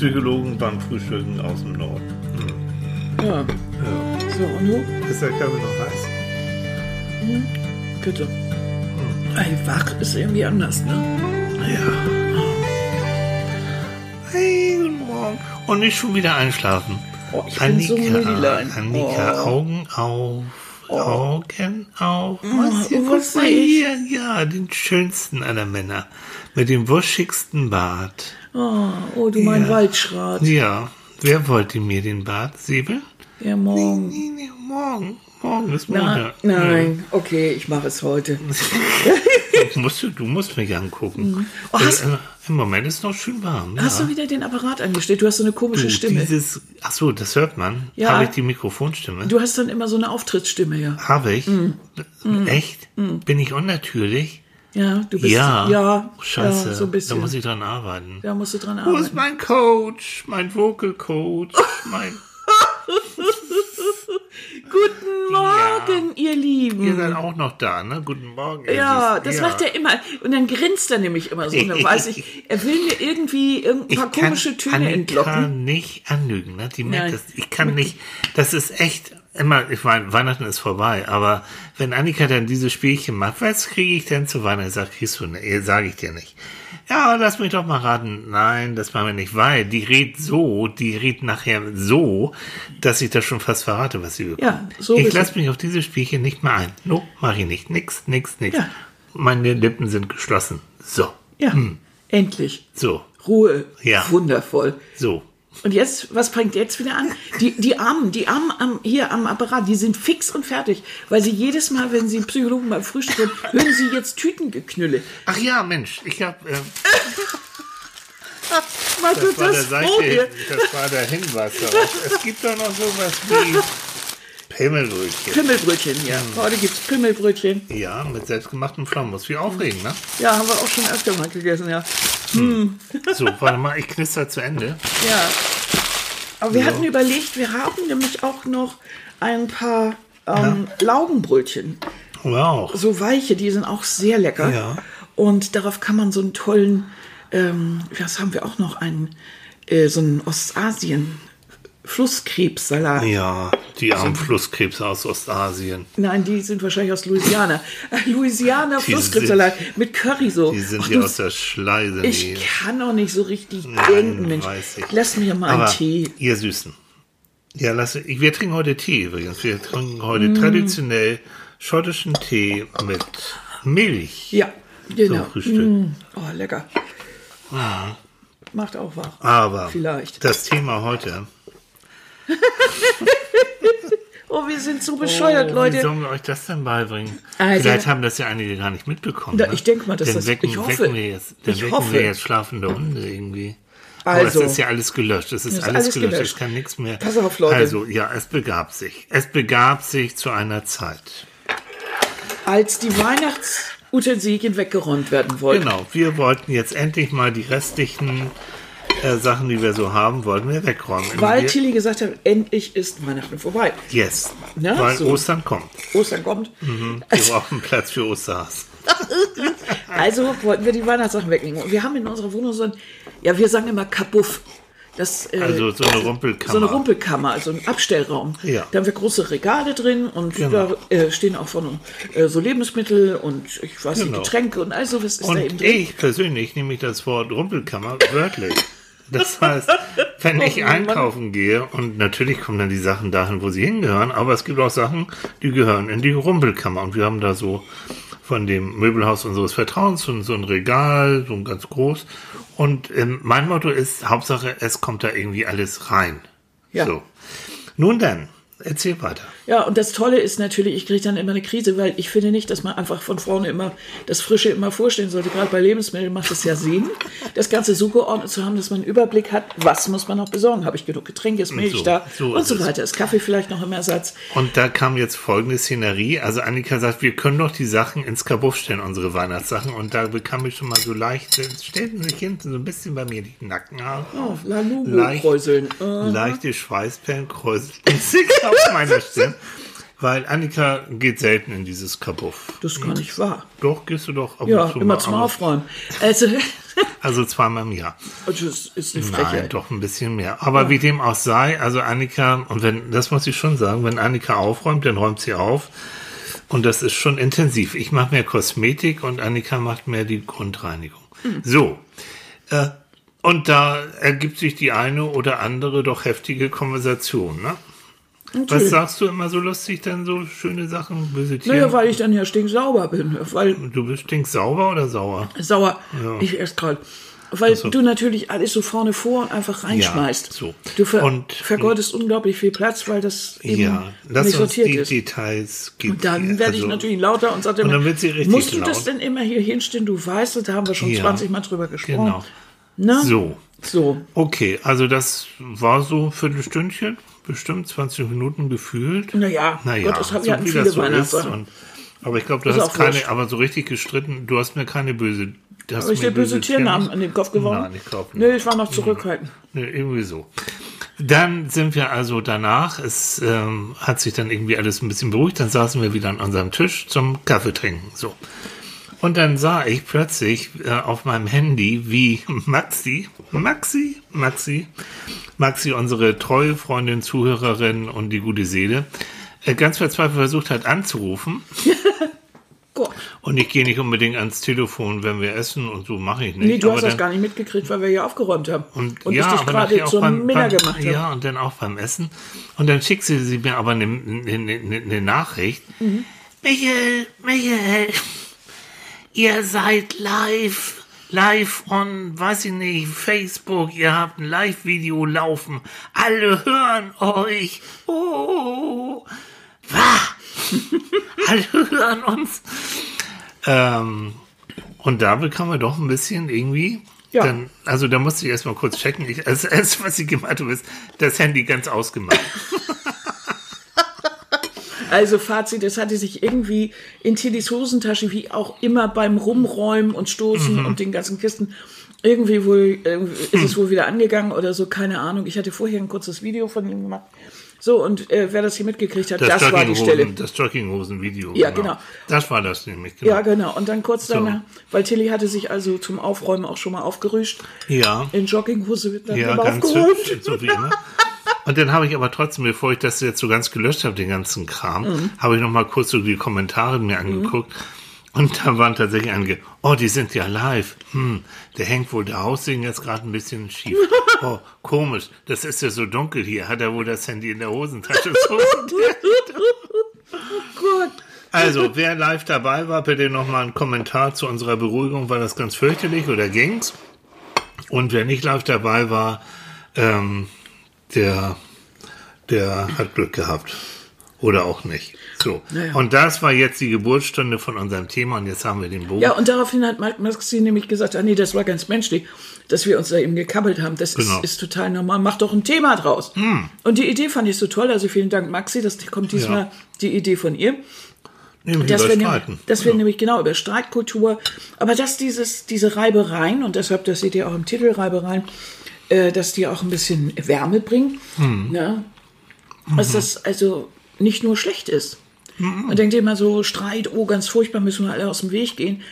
Psychologen beim Frühstücken aus dem Norden. Ja. Ja. So, und du? Ist der Kaffee noch heiß? Bitte. Ey, wach ist irgendwie anders, ne? Ja. Hey, guten Morgen. Und nicht schon wieder einschlafen. Oh, ich bin so müdelein. Annika, Oh. Augen auf. Augen auf. Was, oh, was mal seh ich? hier. Ja, den schönsten aller Männer. Mit dem wuschigsten Bart. Oh, oh du mein Ja. Waldschrat. Ja. Wer wollte mir den Bart? Säbel? Ja, morgen. Nee, nee, morgen. Morgen ist Na, Montag. nein, okay, ich mache es heute. Ja. Musst du, du musst mich angucken. Oh, hast- äh, Im Moment ist noch schön warm. Hast ja. du wieder den Apparat angestellt? Du hast so eine komische Du, Stimme. Dieses, ach so, das hört man. Ja. Habe ich die Mikrofonstimme? Du hast dann immer so eine Auftrittsstimme, ja. Habe ich? Mm. Echt? Bin ich unnatürlich? Ja, du bist ja. ja, Scheiße. ja so ein bisschen. Da muss ich dran arbeiten. da musst du dran Wo ist arbeiten. mein Coach? Mein Vocal Coach? Mein, Guten Morgen, ihr Lieben. ihr seid auch noch da, ne? Guten Morgen. Ja, Süßen. das macht er immer. Und dann grinst er nämlich immer so. Und dann weiß ich, er will mir irgendwie irgendein paar komische Töne Annika entlocken. nicht anlügen, ne? Die merkt das. Ich kann nicht, das ist echt immer, ich meine, Weihnachten ist vorbei, aber wenn Annika dann diese Spielchen macht, was kriege ich denn zu Weihnachten? Sag, kriegst du nicht, sage ich dir nicht. Ja, lass mich doch mal raten. Nein, das machen wir nicht, weil die redet so, die redet nachher so, dass ich das schon fast verrate, was sie bekommt. Ja, so Ich lasse mich auf diese Spielchen nicht mehr ein. No, mach ich nicht. Nix, nix, nix. Ja. Meine Lippen sind geschlossen. So, Ja, endlich. so, Ruhe. Ja. Wundervoll. so. Und jetzt, was bringt jetzt wieder an? Die, die Armen, die Armen am, hier am Apparat, die sind fix und fertig, weil sie jedes Mal, wenn sie einen Psychologen beim Frühstück hören, hören sie jetzt Tütengeknülle. Ach ja, Mensch, ich habe ähm, Mal Das war, der das. Seite, das war der Hinweis darauf. Es gibt doch noch sowas wie Pimmelbrötchen. Pimmelbrötchen, ja. Heute gibt's Pimmelbrötchen. Ja, mit selbstgemachtem Pflaumenmus. Wie aufregend, ne? Ja, haben wir auch schon öfter mal gegessen, ja. So, warte mal, ich knister zu Ende. Ja. Aber wir hatten überlegt, wir haben nämlich auch noch ein paar ähm, Laugenbrötchen. Wow. So weiche, die sind auch sehr lecker. Ja. Und darauf kann man so einen tollen, ähm, was haben wir auch noch, einen, äh, so einen Ostasien Flusskrebssalat. Ja, die armen Flusskrebse aus Ostasien. Nein, die sind wahrscheinlich aus Louisiana. Äh, Louisiana Flusskrebssalat mit Curry so. Die sind du- aus der Schleise. Ich die- kann auch nicht so richtig Nein, denken, Mensch. Lass mir mal einen Aber Tee. ihr Süßen. Ja, lass, ich, wir trinken heute Tee übrigens. Wir trinken heute Mm. traditionell schottischen Tee mit Milch. Ja, genau. Zum Frühstück. Mm, oh, lecker. Macht auch wach. Aber Vielleicht. das Thema heute. Oh, wir sind so bescheuert, Oh, Wie Leute. sollen wir euch das denn beibringen? Also- Vielleicht haben das ja einige gar nicht mitbekommen. Da- ne? ich denke mal, dass das- wecken, ich hoffe. Wecken wir jetzt, dann Ich wecken hoffe. wir jetzt schlafende Hunde irgendwie. Also. Aber es ist ja alles gelöscht. Es ist, ist alles, alles gelöscht. gelöscht. Es kann nichts mehr. Pass auf, Leute. Also, ja, es begab sich. Es begab sich zu einer Zeit. Als die Weihnachtsutensilien weggeräumt werden wollten. Genau, wir wollten jetzt endlich mal die restlichen äh, Sachen, die wir so haben, wollten wir wegräumen. Weil Tilly gesagt hat, endlich ist Weihnachten vorbei. Yes, Na, weil so. Ostern kommt. Ostern kommt. Wir brauchen Platz für Osterhas. Also wollten wir die Weihnachtssachen wegnehmen. Und wir haben in unserer Wohnung so ein, ja, wir sagen immer Kabuff. Das, äh, Also so eine Rumpelkammer. so eine Rumpelkammer, also ein Abstellraum. Ja. Da haben wir große Regale drin und Genau. da äh, stehen auch von äh, so Lebensmittel und ich weiß nicht, Genau. Getränke und all sowas ist da eben Und drin. ich persönlich nehme ich das Wort Rumpelkammer wörtlich. Das heißt, wenn ich Oh Mann. einkaufen gehe und natürlich kommen dann die Sachen dahin, wo sie hingehören, aber es gibt auch Sachen, die gehören in die Rumpelkammer. Und wir haben da so von dem Möbelhaus unseres Vertrauens so, so ein Regal, so ein ganz groß. Und ähm, mein Motto ist, Hauptsache, es kommt da irgendwie alles rein. Ja. So. Nun dann, erzähl weiter. Ja, und das Tolle ist natürlich, ich kriege dann immer eine Krise, weil ich finde nicht, dass man einfach von vorne immer das Frische immer vorstellen sollte. Gerade bei Lebensmitteln macht es ja Sinn, das Ganze so geordnet zu haben, dass man einen Überblick hat, was muss man noch besorgen. Habe ich genug Getränke, ist Milch So, da so und so weiter. Ist Kaffee vielleicht noch im Ersatz? Und da kam jetzt folgende Szenerie. Also Annika sagt, wir können doch die Sachen ins Kabuff stellen, unsere Weihnachtssachen. Und da bekam ich schon mal so leicht, es stellten sich hinten so ein bisschen bei mir die Nackenhaare. Oh, Lalugo Leicht- kräuseln. Äh, Leichte Schweißperlen kräuselten sich auf meiner Stirn. Weil Annika geht selten in dieses Kabuff. das ist gar nicht wahr. Doch, gehst du doch ab Ja, und zu immer mal, zum Aufräumen. Also, Also zweimal im Jahr. Das ist eine Nein, Frechheit. doch ein bisschen mehr. Aber wie dem auch sei, also Annika, und wenn, das muss ich schon sagen, wenn Annika aufräumt, dann räumt sie auf. Und das ist schon intensiv. Ich mache mehr Kosmetik und Annika macht mehr die Grundreinigung. So. Äh, und da ergibt sich die eine oder andere doch heftige Konversation, ne? Was Natürlich. sagst du immer so lustig, dann so schöne Sachen, böse Tiere? Naja, weil ich dann ja stinksauber bin. Weil du bist stinksauber oder sauer? sauer, ich erst gerade. Weil du natürlich alles so vorne vor und einfach reinschmeißt. Ja, so. Du ver Und- vergeudest unglaublich viel Platz, weil das eben Ja, lass nicht uns sortiert die ist. Details geben. Und dann werde ich Also, natürlich lauter und sage immer, musst du das laut. denn immer hier hinstellen? Du weißt, da haben wir schon Ja, 20 Mal drüber gesprochen. Genau. Na? So. So. Okay, also das war so ein Viertelstündchen, bestimmt 20 Minuten gefühlt. Naja, naja Gott, das haben so hatten viele so. Weihnachtssachen. Aber ich glaube, du Ist hast keine, wurscht. aber so richtig gestritten, du hast mir keine böse. hast ich dir böse Tiernamen an den Kopf geworfen? Nein, ich glaube nicht. Nee, ich war noch zurückhaltend. Nee, irgendwie so. Dann sind wir also danach, es ähm, hat sich dann irgendwie alles ein bisschen beruhigt, dann saßen wir wieder an unserem Tisch zum Kaffee trinken. So. Und dann sah ich plötzlich äh, auf meinem Handy, wie Maxi, Maxi, Maxi, Maxi, unsere treue Freundin, Zuhörerin und die gute Seele, äh, ganz verzweifelt versucht hat anzurufen. Und ich gehe nicht unbedingt ans Telefon, wenn wir essen und so mache ich nicht. Nee, du Aber hast das dann- gar nicht mitgekriegt, weil wir hier aufgeräumt haben. und, und ja, ich dich gerade zum beim, Minner beim, gemacht habe. Ja, und dann auch beim Essen. Und dann schickt sie, sie mir aber eine, eine, eine, eine Nachricht. Mhm. Michael, Michael, ihr seid live, live on, weiß ich nicht, Facebook. Ihr habt ein Live-Video laufen. Alle hören euch. Oh, wah. Alle hören uns. Ähm, und da bekam er doch ein bisschen irgendwie. Ja. Dann, also da musste ich erstmal kurz checken. Ich, also, erste, was ich gemacht habe, ist das Handy ganz ausgemacht. Also Fazit, es hatte sich irgendwie in Tillys Hosentasche, wie auch immer beim Rumräumen und Stoßen Mhm. und den ganzen Kisten, irgendwie wohl, äh, ist es wohl wieder angegangen oder so, keine Ahnung. Ich hatte vorher ein kurzes Video von ihm gemacht. So, und äh, wer das hier mitgekriegt hat, das, war die Stelle. Das Jogginghosen-Video. Ja, genau. Das war das nämlich. Genau. Ja, genau. Und dann kurz danach, weil Tilly hatte sich also zum Aufräumen auch schon mal aufgerüscht. Ja. In Jogginghose wird dann Ja, aufgeräumt. hübsch, so wie immer. Und dann habe ich aber trotzdem, bevor ich das jetzt so ganz gelöscht habe, den ganzen Kram, Mhm. habe ich noch mal kurz so die Kommentare mir angeguckt. Und da waren tatsächlich einige, oh, die sind ja live. Hm, der hängt wohl der Haussegen jetzt gerade ein bisschen schief. Oh, komisch, das ist ja so dunkel hier. Hat er wohl das Handy in der Hosentasche? So. Gut. Also, wer live dabei war, bitte noch mal einen Kommentar zu unserer Beruhigung. War das ganz fürchterlich oder ging's? Und wer nicht live dabei war, ähm, der, der hat Glück gehabt. Oder auch nicht. So. Naja. Und das war jetzt die Geburtsstunde von unserem Thema und jetzt haben wir den Bogen. Ja, und daraufhin hat Mike Maxi nämlich gesagt, ah nee, das war ganz menschlich, dass wir uns da eben gekabbelt haben. Das Genau. Ist, ist total normal. Mach doch ein Thema draus. Und die Idee fand ich so toll. Also vielen Dank, Maxi. Das kommt diesmal Ja. die Idee von ihr. Nämlich Dass wir, nämlich, dass wir Ja. nämlich genau über Streitkultur, aber dass dieses, diese Reibereien, und deshalb, das seht ihr auch im Titel Reibereien, äh, dass die auch ein bisschen Wärme bringen. Hm. Ne? Dass das also nicht nur schlecht ist. Hm. Man denkt immer so, Streit, oh, ganz furchtbar, müssen wir alle aus dem Weg gehen.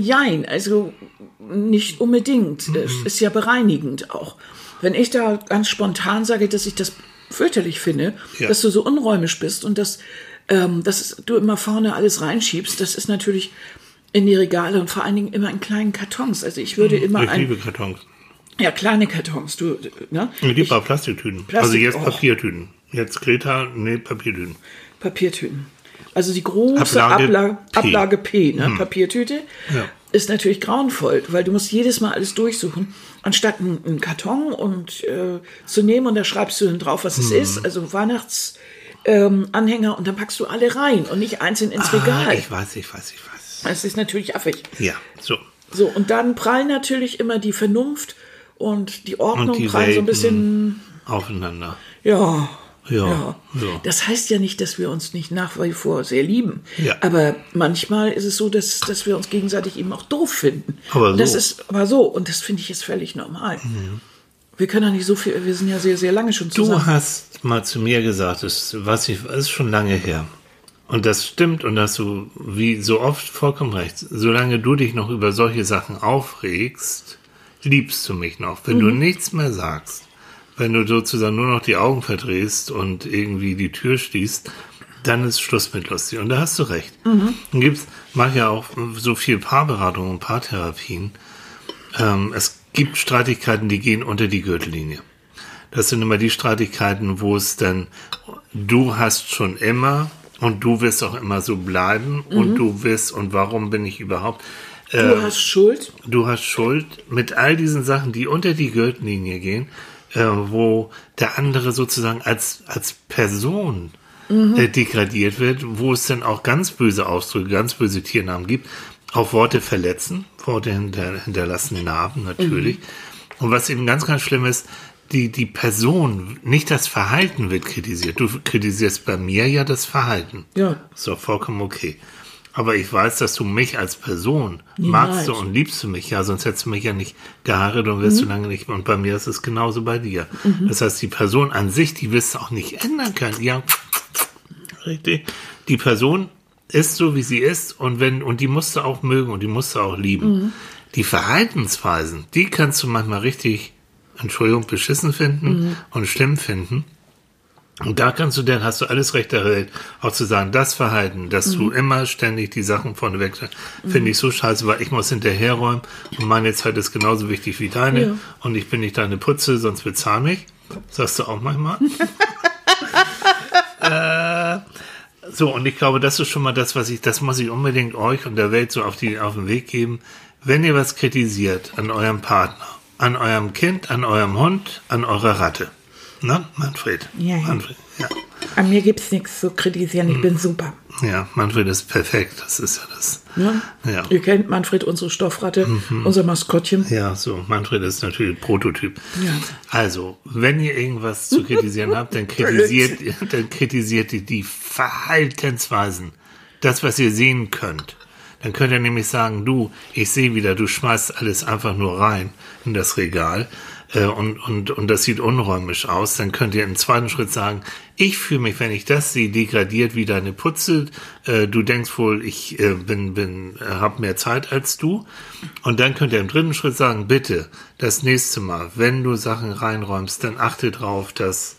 Jein, also nicht unbedingt. Mhm. Es ist ja bereinigend auch. Wenn ich da ganz spontan sage, dass ich das fürchterlich finde, Ja. dass du so unräumisch bist und dass, ähm, dass du immer vorne alles reinschiebst, das ist natürlich in die Regale und vor allen Dingen immer in kleinen Kartons. Also ich würde immer Mhm. Ich ein, liebe Kartons. Ja, kleine Kartons, du, ne? Ich liebe auch Plastiktüten. Plastik- also jetzt oh. Papiertüten. Jetzt Greta, nee, Papiertüten. Papiertüten. Also die große Ablage Ablage, P. Ablage P, ne? Papiertüte, Ja. ist natürlich grauenvoll, weil du musst jedes Mal alles durchsuchen, anstatt einen, Karton und äh, zu nehmen und da schreibst du dann drauf, was es ist, also Weihnachts ähm, Anhänger und dann packst du alle rein und nicht einzeln ins Ah, Regal. ich weiß, ich weiß, ich weiß. Das ist natürlich affig. Ja, so. So, und dann prallen natürlich immer die Vernunft und die Ordnung Und die prallen so ein bisschen, Aufeinander. ja. Ja, Ja. ja. Das heißt ja nicht, dass wir uns nicht nach wie vor sehr lieben. Ja. Aber manchmal ist es so, dass, dass wir uns gegenseitig eben auch doof finden. Aber Das so. Mhm. ist aber so. Und das finde ich ist völlig normal. Wir können ja nicht so viel, wir sind ja sehr, sehr lange schon Du zusammen. hast mal zu mir gesagt, das, was ich, das ist schon lange her. Und das stimmt und hast du wie so oft vollkommen recht. Solange du dich noch über solche Sachen aufregst, liebst du mich noch. Wenn du nichts mehr sagst, wenn du sozusagen nur noch die Augen verdrehst und irgendwie die Tür schließt, dann ist Schluss mit lustig. Und da hast du recht. Mhm. Dann gibt's, mach ja auch so viel Paarberatung und Paartherapien. Ähm, es gibt Streitigkeiten, die gehen unter die Gürtellinie. Das sind immer die Streitigkeiten, wo es dann, du hast schon immer und du wirst auch immer so bleiben und du wirst und warum bin ich überhaupt. Du äh, hast Schuld. du hast Schuld mit all diesen Sachen, die unter die Gürtellinie gehen, äh, wo der andere sozusagen als, als Person äh, degradiert wird, wo es dann auch ganz böse Ausdrücke, ganz böse Tiernamen gibt, auch Worte verletzen, Worte hinter, hinterlassen Narben natürlich. Und was eben ganz, ganz schlimm ist, die, die Person, nicht das Verhalten wird kritisiert. Du kritisierst bei mir ja das Verhalten. Ja. Doch vollkommen okay. Aber ich weiß, dass du mich als Person Niemals. magst du und liebst du mich, ja, sonst hättest du mich ja nicht geheiratet und wärst du lange nicht. Und bei mir ist es genauso bei dir. Das heißt, die Person an sich, die wirst du auch nicht ändern können. Ja, richtig. Die Person ist so, wie sie ist und wenn, und die musst du auch mögen und die musst du auch lieben. Die Verhaltensweisen, die kannst du manchmal richtig, Entschuldigung, beschissen finden und schlimm finden. Und da kannst du dann, hast du alles Recht der Welt, auch zu sagen, das Verhalten, dass du immer ständig die Sachen vorne weg, finde ich so scheiße, weil ich muss hinterherräumen und meine Zeit ist genauso wichtig wie deine Ja. und ich bin nicht deine Putze, sonst bezahl mich. Sagst du auch manchmal. äh, so, und ich glaube, das ist schon mal das, was ich, das muss ich unbedingt euch und der Welt so auf, die, auf den Weg geben. Wenn ihr was kritisiert an eurem Partner, an eurem Kind, an eurem Hund, an eurer Ratte. Ne, Manfred? Ja, ja. Manfred, ja. An mir gibt's nichts zu kritisieren. Ich bin super. Ja, Manfred ist perfekt. Das ist ja das. Ja? Ja. Ihr kennt Manfred, unsere Stoffratte, unser Maskottchen. Ja, so, Manfred ist natürlich Prototyp. Ja. Also, wenn ihr irgendwas zu kritisieren habt, dann kritisiert, dann kritisiert ihr die Verhaltensweisen. Das, was ihr sehen könnt. Dann könnt ihr nämlich sagen, du, ich sehe wieder, du schmeißt alles einfach nur rein in das Regal äh, und, und, und das sieht unräumlich aus. Dann könnt ihr im zweiten Schritt sagen, ich fühle mich, wenn ich das sehe, degradiert wie deine Putze. Äh, du denkst wohl, ich äh, bin, bin, äh, habe mehr Zeit als du. Und dann könnt ihr im dritten Schritt sagen, bitte, das nächste Mal, wenn du Sachen reinräumst, dann achte drauf, dass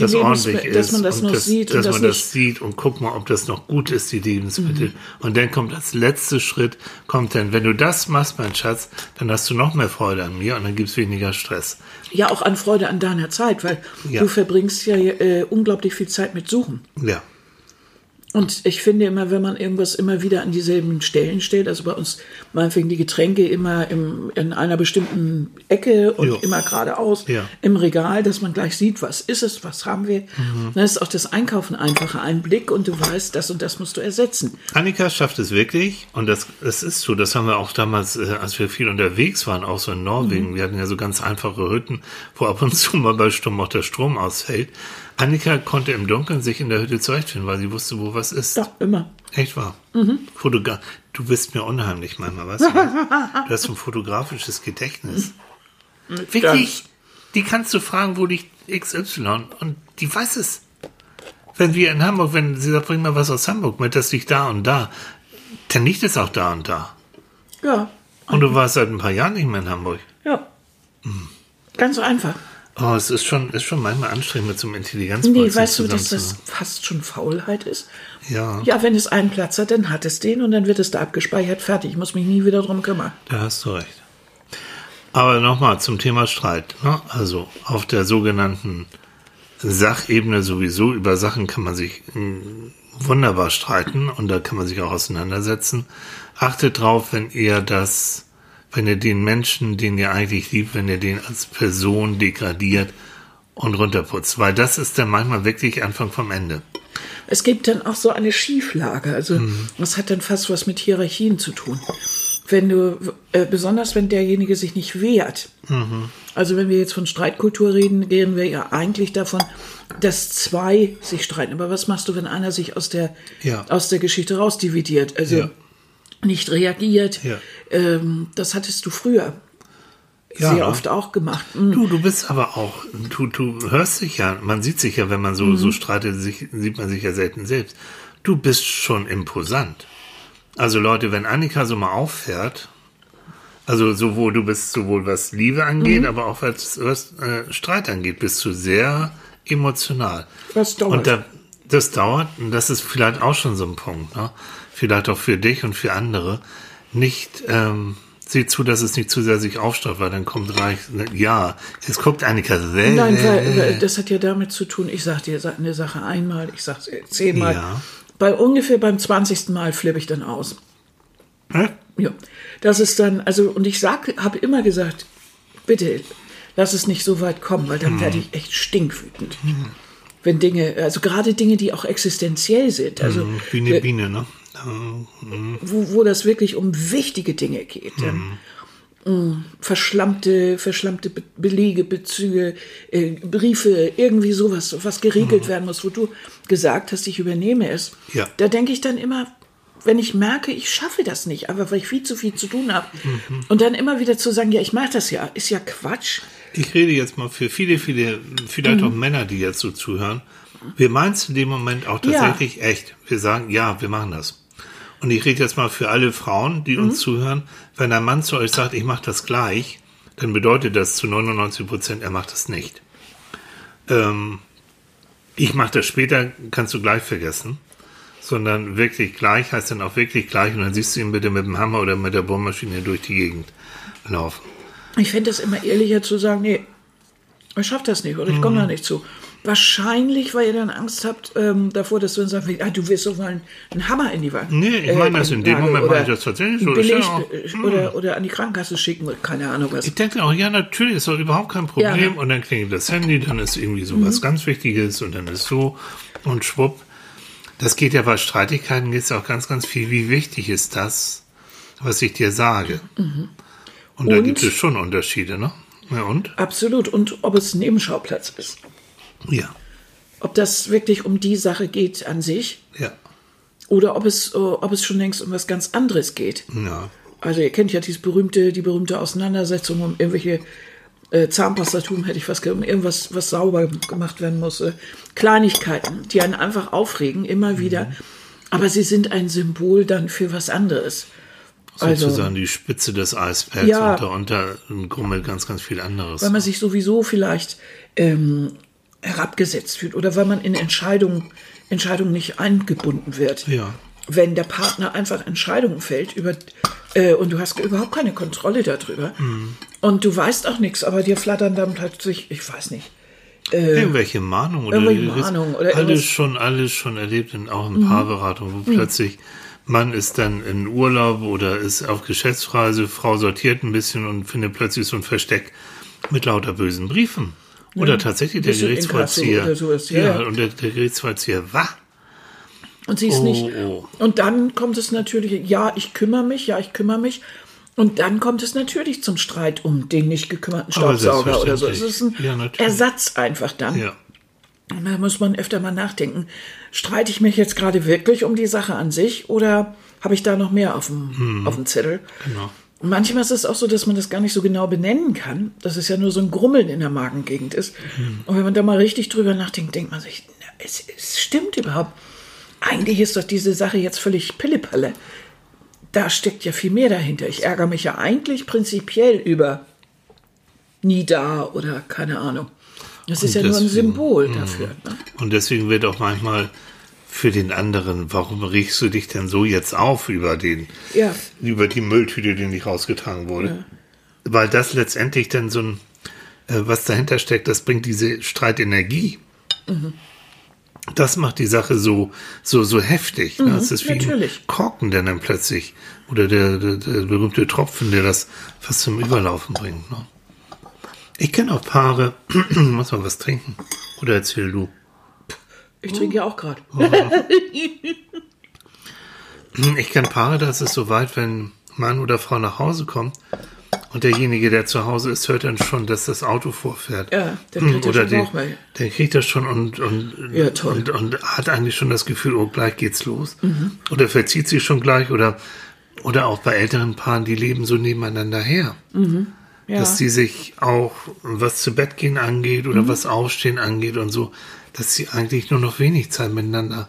das ordentlich ist. dass man das und noch das, sieht und Dass das man das sieht und guck mal, ob das noch gut ist, die Lebensmittel. Mhm. Und dann kommt als letzter Schritt, kommt dann, wenn du das machst, mein Schatz, dann hast du noch mehr Freude an mir und dann gibt's weniger Stress. Ja, auch an Freude an deiner Zeit, weil Ja. du verbringst ja äh, unglaublich viel Zeit mit Suchen. Ja. Und ich finde immer, wenn man irgendwas immer wieder an dieselben Stellen stellt, also bei uns meinetwegen die Getränke immer im, in einer bestimmten Ecke und Jo. immer geradeaus Ja. im Regal, dass man gleich sieht, was ist es, was haben wir. Mhm. Dann ist auch das Einkaufen einfacher, ein Blick und du weißt, das und das musst du ersetzen. Annika schafft es wirklich und das, das ist so, das haben wir auch damals, äh, als wir viel unterwegs waren, auch so in Norwegen, wir hatten ja so ganz einfache Hütten, wo ab und zu mal bei Sturm auch der Strom ausfällt. Annika konnte im Dunkeln sich in der Hütte zurechtfinden, weil sie wusste, wo was ist. Doch, immer. Echt wahr. Fotogra du bist mir unheimlich manchmal, weißt du? Du hast ein fotografisches Gedächtnis. Wirklich? Die kannst du fragen, wo liegt XY und die weiß es. Wenn wir in Hamburg, wenn sie sagt, bring mal was aus Hamburg mit, das liegt da und da, dann liegt es auch da und da. Ja, Und du warst seit ein paar Jahren nicht mehr in Hamburg. ja. Ganz einfach. Oh, es ist schon, ist schon manchmal anstrengend mit so einem Nee, Intelligenzprozess weißt du, dass das fast schon Faulheit ist? Ja, Ja, wenn es einen Platz hat, dann hat es den und dann wird es da abgespeichert, fertig. Ich muss mich nie wieder drum kümmern. da hast du recht. Aber nochmal zum Thema Streit. Ne? Also auf der sogenannten Sachebene sowieso, über Sachen kann man sich mh, wunderbar streiten und da kann man sich auch auseinandersetzen. Achtet drauf, wenn ihr das, wenn ihr den Menschen, den ihr eigentlich liebt, wenn ihr den als Person degradiert und runterputzt. Weil das ist dann manchmal wirklich Anfang vom Ende. Es gibt dann auch so eine Schieflage. Also Mhm. das hat dann fast was mit Hierarchien zu tun. Wenn du, äh, besonders wenn derjenige sich nicht wehrt. Mhm. Also wenn wir jetzt von Streitkultur reden, gehen wir ja eigentlich davon, dass zwei sich streiten. Aber was machst du, wenn einer sich aus der, Ja. aus der Geschichte rausdividiert? Also Ja. Nicht reagiert. Ja. Ähm, das hattest du früher Ja. sehr oft auch gemacht. Mm. Du, du bist aber auch, du, du hörst dich ja, man sieht sich ja, wenn man so, Mhm. so streitet, sich, sieht man sich ja selten selbst. du bist schon imposant. Also Leute, wenn Annika so mal auffährt, also sowohl du bist sowohl was Liebe angeht, aber auch was, was äh, Streit angeht, bist du sehr emotional. Das dauert. Und da, das dauert, und das ist vielleicht auch schon so ein Punkt, ne? Vielleicht auch für dich und für andere, nicht, ähm, sieh zu, dass es nicht zu sehr sich aufstaut, weil dann kommt reich, ja, jetzt guckt Annika sehr. Nein, weil, weil das hat ja damit zu tun, ich sag dir eine Sache einmal, ich sag's zehnmal. Ja. Bei ungefähr beim 20. Mal flippe ich dann aus. Hä? Ja, das ist dann, also, und ich sag, habe immer gesagt, bitte, lass es nicht so weit kommen, weil dann Mhm. werde ich echt stinkwütend. Wenn Dinge, also gerade Dinge, die auch existenziell sind, also Wie eine Biene, ne? Wo, wo das wirklich um wichtige Dinge geht. Mhm. Verschlammte, verschlammte Be Belege, Bezüge, äh, Briefe, irgendwie sowas, was geregelt werden muss, wo du gesagt hast, ich übernehme es. Mhm. Ja. Da denke ich dann immer, wenn ich merke, ich schaffe das nicht, aber weil ich viel zu viel zu tun habe. Mhm. Und dann immer wieder zu sagen, ja, ich mache das ja, ist ja Quatsch. Ich rede jetzt mal für viele, viele, vielleicht Mhm. auch Männer, die jetzt so zuhören. Wir meinen es in dem Moment auch tatsächlich echt. Wir sagen, ja, wir machen das. Und ich rede jetzt mal für alle Frauen, die Mhm. uns zuhören. Wenn ein Mann zu euch sagt, ich mache das gleich, dann bedeutet das zu 99 Prozent, er macht das nicht. Ähm, ich mache das später, kannst du gleich vergessen. Sondern wirklich gleich heißt dann auch wirklich gleich. Und dann siehst du ihn bitte mit dem Hammer oder mit der Bohrmaschine durch die Gegend laufen. Ich fände es immer ehrlicher zu sagen, nee, ich schaffe das nicht oder ich Mhm. komme da nicht zu. Wahrscheinlich, weil ihr dann Angst habt ähm, davor, dass du dann sagst, ah, du wirst so mal einen, einen Hammer in die Wand. Nee, ich meine das in dem nageln Moment meine ich das tatsächlich so. ist ja Beleg, auch- äh, oder, oder an die Krankenkasse schicken keine Ahnung was. Ich denke auch, ja, natürlich, ist doch überhaupt kein Problem. Ja. Mhm. Und dann klingelt das Handy, dann ist irgendwie so was ganz Wichtiges und dann ist so und schwupp. Das geht ja bei Streitigkeiten geht es auch ganz, ganz viel. Wie wichtig ist das, was ich dir sage? Und da Und? gibt es schon Unterschiede, ne? Ja, und? Absolut. Und ob es ein Nebenschauplatz ist. Ja. Ob das wirklich um die Sache geht an sich Ja. oder ob es, äh, ob es schon längst um was ganz anderes geht. Ja. Also ihr kennt ja dieses berühmte, die berühmte Auseinandersetzung um irgendwelche äh, Zahnpastatum, hätte ich gesagt, um irgendwas, was sauber gemacht werden muss. Äh, Kleinigkeiten, die einen einfach aufregen, immer wieder. Aber sie sind ein Symbol dann für was anderes. Sozusagen die Spitze des Eisbergs Also Ja. und darunter grummelt ganz, ganz viel anderes. weil man sich sowieso vielleicht ähm, herabgesetzt fühlt oder weil man in Entscheidungen, Entscheidungen nicht eingebunden wird. Ja. Wenn der Partner einfach Entscheidungen fällt über äh, und du hast überhaupt keine Kontrolle darüber und du weißt auch nichts, aber dir flattern dann plötzlich, ich weiß nicht, irgendwelche Mahnungen oder, irgendwelche Mahnungen oder alles irgendwas- Mhm. schon alles schon erlebt in, auch in Paarberatungen, wo plötzlich Mann ist dann in Urlaub oder ist auf Geschäftsreise, Frau sortiert ein bisschen und findet plötzlich so ein Versteck mit lauter bösen Briefen. Oder tatsächlich der Gerichtsvollzieher. Oder sowas, ja, ja, und der, der Gerichtsvollzieher, was? Und sie ist Oh, nicht. oh. Und dann kommt es natürlich, ja, ich kümmere mich, ja, ich kümmere mich. Und dann kommt es natürlich zum Streit um den nicht gekümmerten Staubsauger oder so. Es ist ein Ja. Ersatz einfach dann. Ja. Und da muss man öfter mal nachdenken. Streite ich mich jetzt gerade wirklich um die Sache an sich oder habe ich da noch mehr auf dem, auf dem Zettel? Genau. Und manchmal ist es auch so, dass man das gar nicht so genau benennen kann, dass es ja nur so ein Grummeln in der Magengegend ist. Und wenn man da mal richtig drüber nachdenkt, denkt man sich, na, es, es stimmt überhaupt. Eigentlich ist doch diese Sache jetzt völlig Pillepalle. Da steckt ja viel mehr dahinter. Ich ärgere mich ja eigentlich prinzipiell über nie da oder keine Ahnung. Das ist ja nur ein deswegen- Symbol dafür. Ne? Und deswegen wird auch manchmal für den anderen, warum riechst du dich denn so jetzt auf über den, Ja. über die Mülltüte, die nicht rausgetragen wurde? Weil das letztendlich dann so ein, äh, was dahinter steckt, das bringt diese Streitenergie. Mhm. Das macht die Sache so, so, so heftig. Ne? Es ist wie Mhm, natürlich. ein Korken, der dann plötzlich, oder der, der, der berühmte Tropfen, der das fast zum Überlaufen bringt. Ne? Ich kenne auch Paare, muss man was trinken? Oder erzähl du? Ich trinke ja auch gerade. Ich kenne Paare, da ist es so weit, wenn Mann oder Frau nach Hause kommt und derjenige, der zu Hause ist, hört dann schon, dass das Auto vorfährt. Ja, der kriegt oder schon die, Bauchweh. der kriegt das schon und, und, Ja, und, und hat eigentlich schon das Gefühl, oh, gleich geht's los. Mhm. Oder verzieht sich schon gleich oder, oder auch bei älteren Paaren, die leben so nebeneinander her. Ja. Dass die sich auch, was zu Bett gehen angeht Mhm. oder was Aufstehen angeht und so, dass sie eigentlich nur noch wenig Zeit miteinander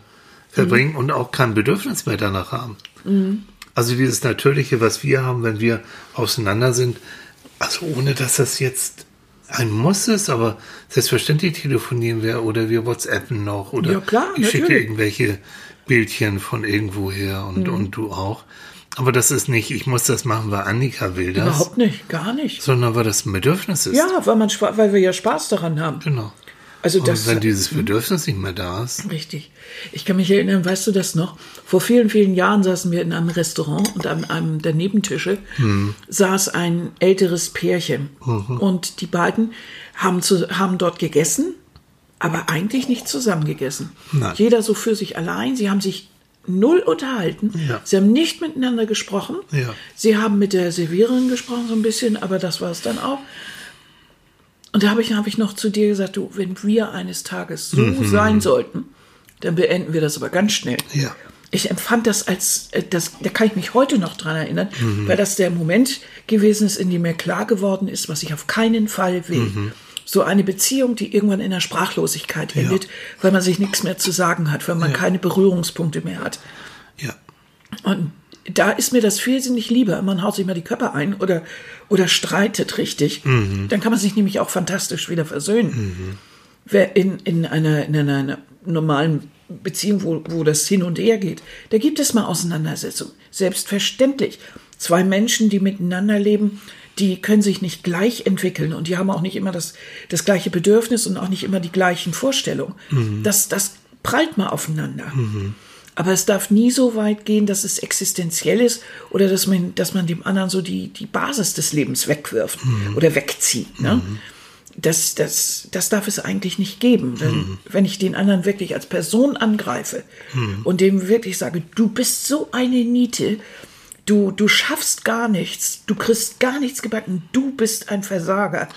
verbringen und auch kein Bedürfnis mehr danach haben. Also dieses Natürliche, was wir haben, wenn wir auseinander sind, also ohne dass das jetzt ein Muss ist, aber selbstverständlich telefonieren wir oder wir WhatsAppen noch oder Ja, klar, ich schicke natürlich. irgendwelche Bildchen von irgendwo her und, Mhm. und du auch. Aber das ist nicht, ich muss das machen, weil Annika will das, Überhaupt nicht, gar nicht. sondern weil das ein Bedürfnis ist. Ja, weil, man, weil wir ja Spaß daran haben. Genau. Also Und das, wenn dieses Bedürfnis nicht mehr da ist, Richtig. Ich kann mich erinnern, weißt du das noch? Vor vielen, vielen Jahren saßen wir in einem Restaurant und an einem der Nebentische saß ein älteres Pärchen. Und die beiden haben, zu, haben dort gegessen, aber eigentlich nicht zusammen gegessen. Nein. Jeder so für sich allein. Sie haben sich null unterhalten. Ja. Sie haben nicht miteinander gesprochen. Ja. Sie haben mit der Serviererin gesprochen, so ein bisschen, aber das war es dann auch. Und da habe ich, hab ich noch zu dir gesagt, du, wenn wir eines Tages so Mhm. sein sollten, dann beenden wir das aber ganz schnell. Ja. Ich empfand das als, äh, das, da kann ich mich heute noch dran erinnern, Mhm. weil das der Moment gewesen ist, in dem mir klar geworden ist, was ich auf keinen Fall will. Mhm. So eine Beziehung, die irgendwann in der Sprachlosigkeit endet, weil man sich nichts mehr zu sagen hat, weil man keine Berührungspunkte mehr hat. ja. Und da ist mir das wesentlich lieber. Man haut sich mal die Köpfe ein oder, oder streitet richtig. Dann kann man sich nämlich auch fantastisch wieder versöhnen. Wer in, in, einer, in einer normalen Beziehung, wo, wo das hin und her geht, da gibt es mal Auseinandersetzungen. Selbstverständlich. Zwei Menschen, die miteinander leben, die können sich nicht gleich entwickeln und die haben auch nicht immer das, das gleiche Bedürfnis und auch nicht immer die gleichen Vorstellungen. Das, das prallt mal aufeinander. Aber es darf nie so weit gehen, dass es existenziell ist oder dass man, dass man dem anderen so die, die Basis des Lebens wegwirft oder wegzieht. Ne? Das, das, das darf es eigentlich nicht geben. Denn wenn ich den anderen wirklich als Person angreife und dem wirklich sage, du bist so eine Niete, du, du schaffst gar nichts, du kriegst gar nichts gebacken, du bist ein Versager.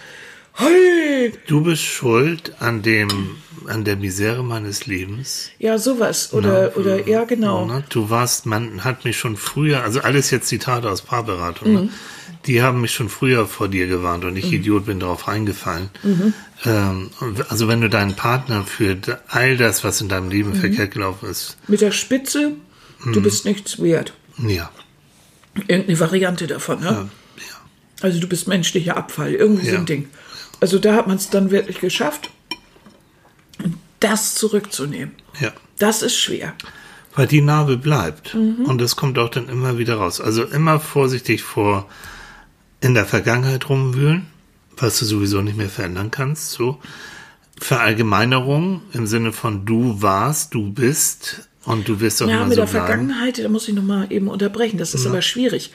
Hey! Du bist schuld an dem, an der Misere meines Lebens. Ja, sowas. Oder, oder ja, genau. Ne? Du warst, man hat mich schon früher, also alles jetzt Zitate aus Paarberatung, Mhm. ne? die haben mich schon früher vor dir gewarnt und ich Idiot bin darauf reingefallen. Mhm. Ähm, also wenn du deinen Partner für all das, was in deinem Mhm. Leben verkehrt gelaufen ist, Mit der Spitze, du bist nichts wert. ja, Irgendeine Variante davon, ne? ja, ja, Also du bist menschlicher Abfall, irgendwie so Ja. ein Ding. Also da hat man es dann wirklich geschafft, das zurückzunehmen. ja. Das ist schwer. Weil die Narbe bleibt. Mhm. Und das kommt auch dann immer wieder raus. Also immer vorsichtig vor in der Vergangenheit rumwühlen, was du sowieso nicht mehr verändern kannst. So. Verallgemeinerung im Sinne von du warst, du bist und du wirst auch Ja, immer mit so der bleiben. Vergangenheit, da muss ich nochmal eben unterbrechen. Das ist aber schwierig.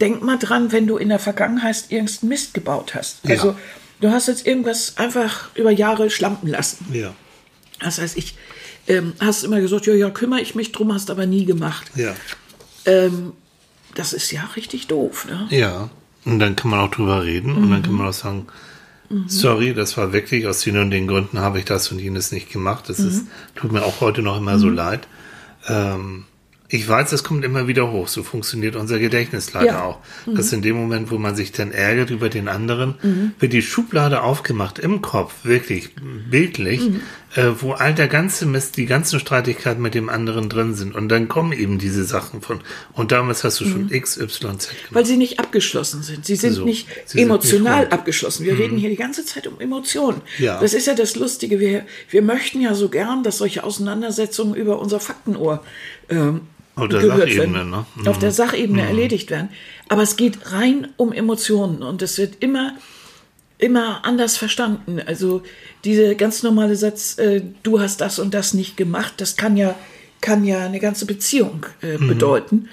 Denk mal dran, wenn du in der Vergangenheit irgendeinen Mist gebaut hast. Ja. Also du hast jetzt irgendwas einfach über Jahre schlampen lassen. Ja, Das heißt, ich ähm, hast immer gesagt, ja, ja, kümmere ich mich drum, hast aber nie gemacht. ja, Ähm, das ist ja richtig doof, ne? ja. Und dann kann man auch drüber reden und dann kann man auch sagen, sorry, das war wirklich aus den und den Gründen habe ich das und jenes nicht gemacht. Das ist, tut mir auch heute noch immer so leid. Ähm, ich weiß, das kommt immer wieder hoch. So funktioniert unser Gedächtnis leider Ja. auch. Dass in dem Moment, wo man sich dann ärgert über den anderen, wird die Schublade aufgemacht im Kopf, wirklich bildlich, äh, wo all der ganze Mist, die ganzen Streitigkeiten mit dem anderen drin sind. Und dann kommen eben diese Sachen von, und damals hast du schon X, Y, Z gemacht. Weil sie nicht abgeschlossen sind. Sie sind So, nicht sie sind emotional nicht rund. abgeschlossen. Wir reden hier die ganze Zeit um Emotionen. Ja. Das ist ja das Lustige. Wir, wir möchten ja so gern, dass solche Auseinandersetzungen über unser Faktenohr ähm, Auf der Sachebene, ne? Auf der Sachebene erledigt werden. Aber es geht rein um Emotionen und es wird immer immer anders verstanden. Also diese ganz normale Satz, äh, du hast das und das nicht gemacht, das kann ja, kann ja eine ganze Beziehung äh, Mhm. bedeuten.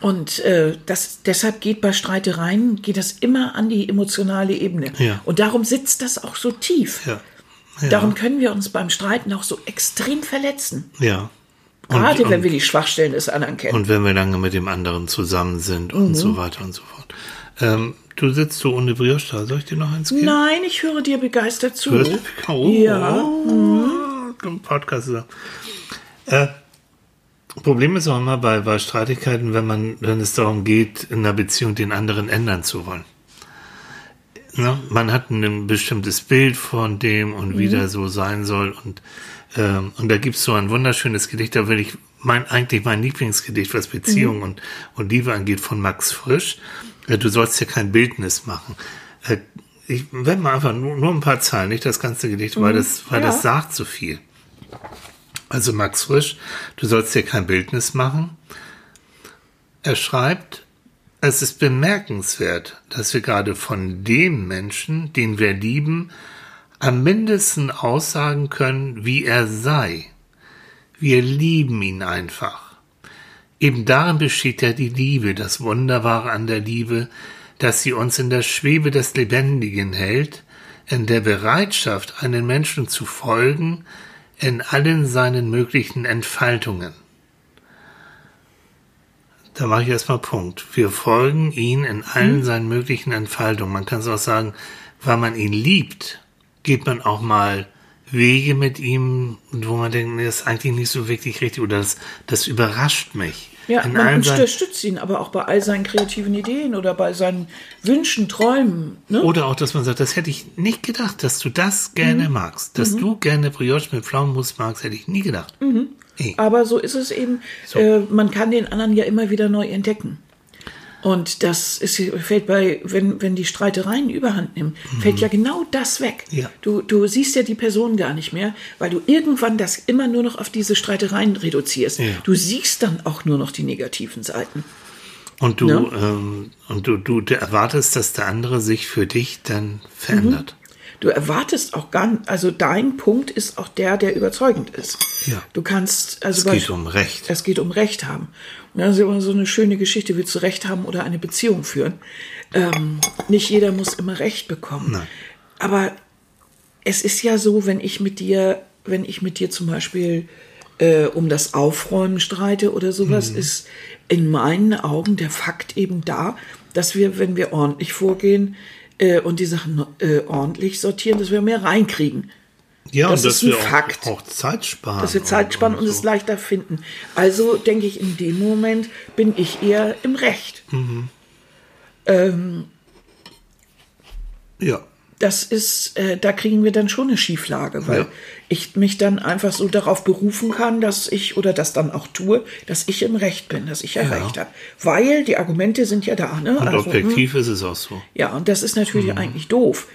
Und äh, das, deshalb geht bei Streitereien, geht das immer an die emotionale Ebene. Ja. Und darum sitzt das auch so tief. Ja. Ja. Darum können wir uns beim Streiten auch so extrem verletzen. ja. Und, Gerade wenn und, wir die Schwachstellen des anderen kennen. und wenn wir lange mit dem anderen zusammen sind und Mhm. so weiter und so fort. Ähm, du sitzt so ohne Brioche da. Soll ich dir noch eins geben? Nein, ich höre dir begeistert zu. Hörst du? Oh, Ja. Oh, im Podcast. Äh, Problem ist auch immer bei, bei Streitigkeiten, wenn man, wenn es darum geht, in einer Beziehung den anderen ändern zu wollen. ne, man hat ein bestimmtes Bild von dem und wie der so sein soll. Und, ähm, und da gibt's so ein wunderschönes Gedicht, da will ich mein, eigentlich mein Lieblingsgedicht, was Beziehung und, und Liebe angeht, von Max Frisch. Du sollst dir kein Bildnis machen. Äh, Ich werde mal einfach nur, nur ein paar Zeilen, nicht das ganze Gedicht, weil das, weil Ja. das sagt so viel. Also Max Frisch, du sollst dir kein Bildnis machen. Er schreibt, es ist bemerkenswert, dass wir gerade von dem Menschen, den wir lieben, am mindesten aussagen können, wie er sei. Wir lieben ihn einfach. Eben darin besteht ja die Liebe, das Wunderbare an der Liebe, dass sie uns in der Schwebe des Lebendigen hält, in der Bereitschaft, einen Menschen zu folgen, in allen seinen möglichen Entfaltungen. Da mache ich erstmal Punkt. Wir folgen ihn in allen seinen möglichen Entfaltungen. Man kann es auch sagen, weil man ihn liebt, geht man auch mal Wege mit ihm, wo man denkt, das ist eigentlich nicht so wirklich richtig oder das, das überrascht mich. Ja, in man unterstützt ihn aber auch bei all seinen kreativen Ideen oder bei seinen Wünschen, Träumen. Ne? oder auch, dass man sagt, das hätte ich nicht gedacht, dass du das gerne Mhm. magst. Dass du gerne Brioche mit Pflaumenmus magst, hätte ich nie gedacht. Mhm. Nee. Aber so ist es eben. So. Äh, man kann den anderen ja immer wieder neu entdecken. Und das ist, fällt bei, wenn, wenn die Streitereien überhand nehmen, fällt ja genau das weg. Ja. Du, du siehst ja die Person gar nicht mehr, weil du irgendwann das immer nur noch auf diese Streitereien reduzierst. Ja. Du siehst dann auch nur noch die negativen Seiten. Und du, Ne? ähm, und du, du erwartest, dass der andere sich für dich dann verändert. Du erwartest auch gar nicht, also dein Punkt ist auch der, der überzeugend ist. Ja. Du kannst, also Es geht um Recht. Es geht um Recht haben. Und das ist immer so eine schöne Geschichte, willst du Recht haben oder eine Beziehung führen? Ähm, nicht jeder muss immer Recht bekommen. Nein. Aber es ist ja so, wenn ich mit dir, wenn ich mit dir zum Beispiel äh, um das Aufräumen streite oder sowas, Mhm. ist in meinen Augen der Fakt eben da, dass wir, wenn wir ordentlich vorgehen äh, und die Sachen äh, ordentlich sortieren, dass wir mehr reinkriegen. Ja, das und dass ist ein wir Fakt. Auch, auch Zeit sparen. Dass wir Zeit sparen und, so. es leichter finden. Also denke ich, in dem Moment bin ich eher im Recht. Ja. Das ist, äh, da kriegen wir dann schon eine Schieflage, weil Ja. ich mich dann einfach so darauf berufen kann, dass ich oder das dann auch tue, dass ich im Recht bin, dass ich ja, Recht habe. Weil die Argumente sind ja da. Ne? Und Also, hm, objektiv ist es auch so. Ja, und das ist natürlich Mhm. eigentlich doof.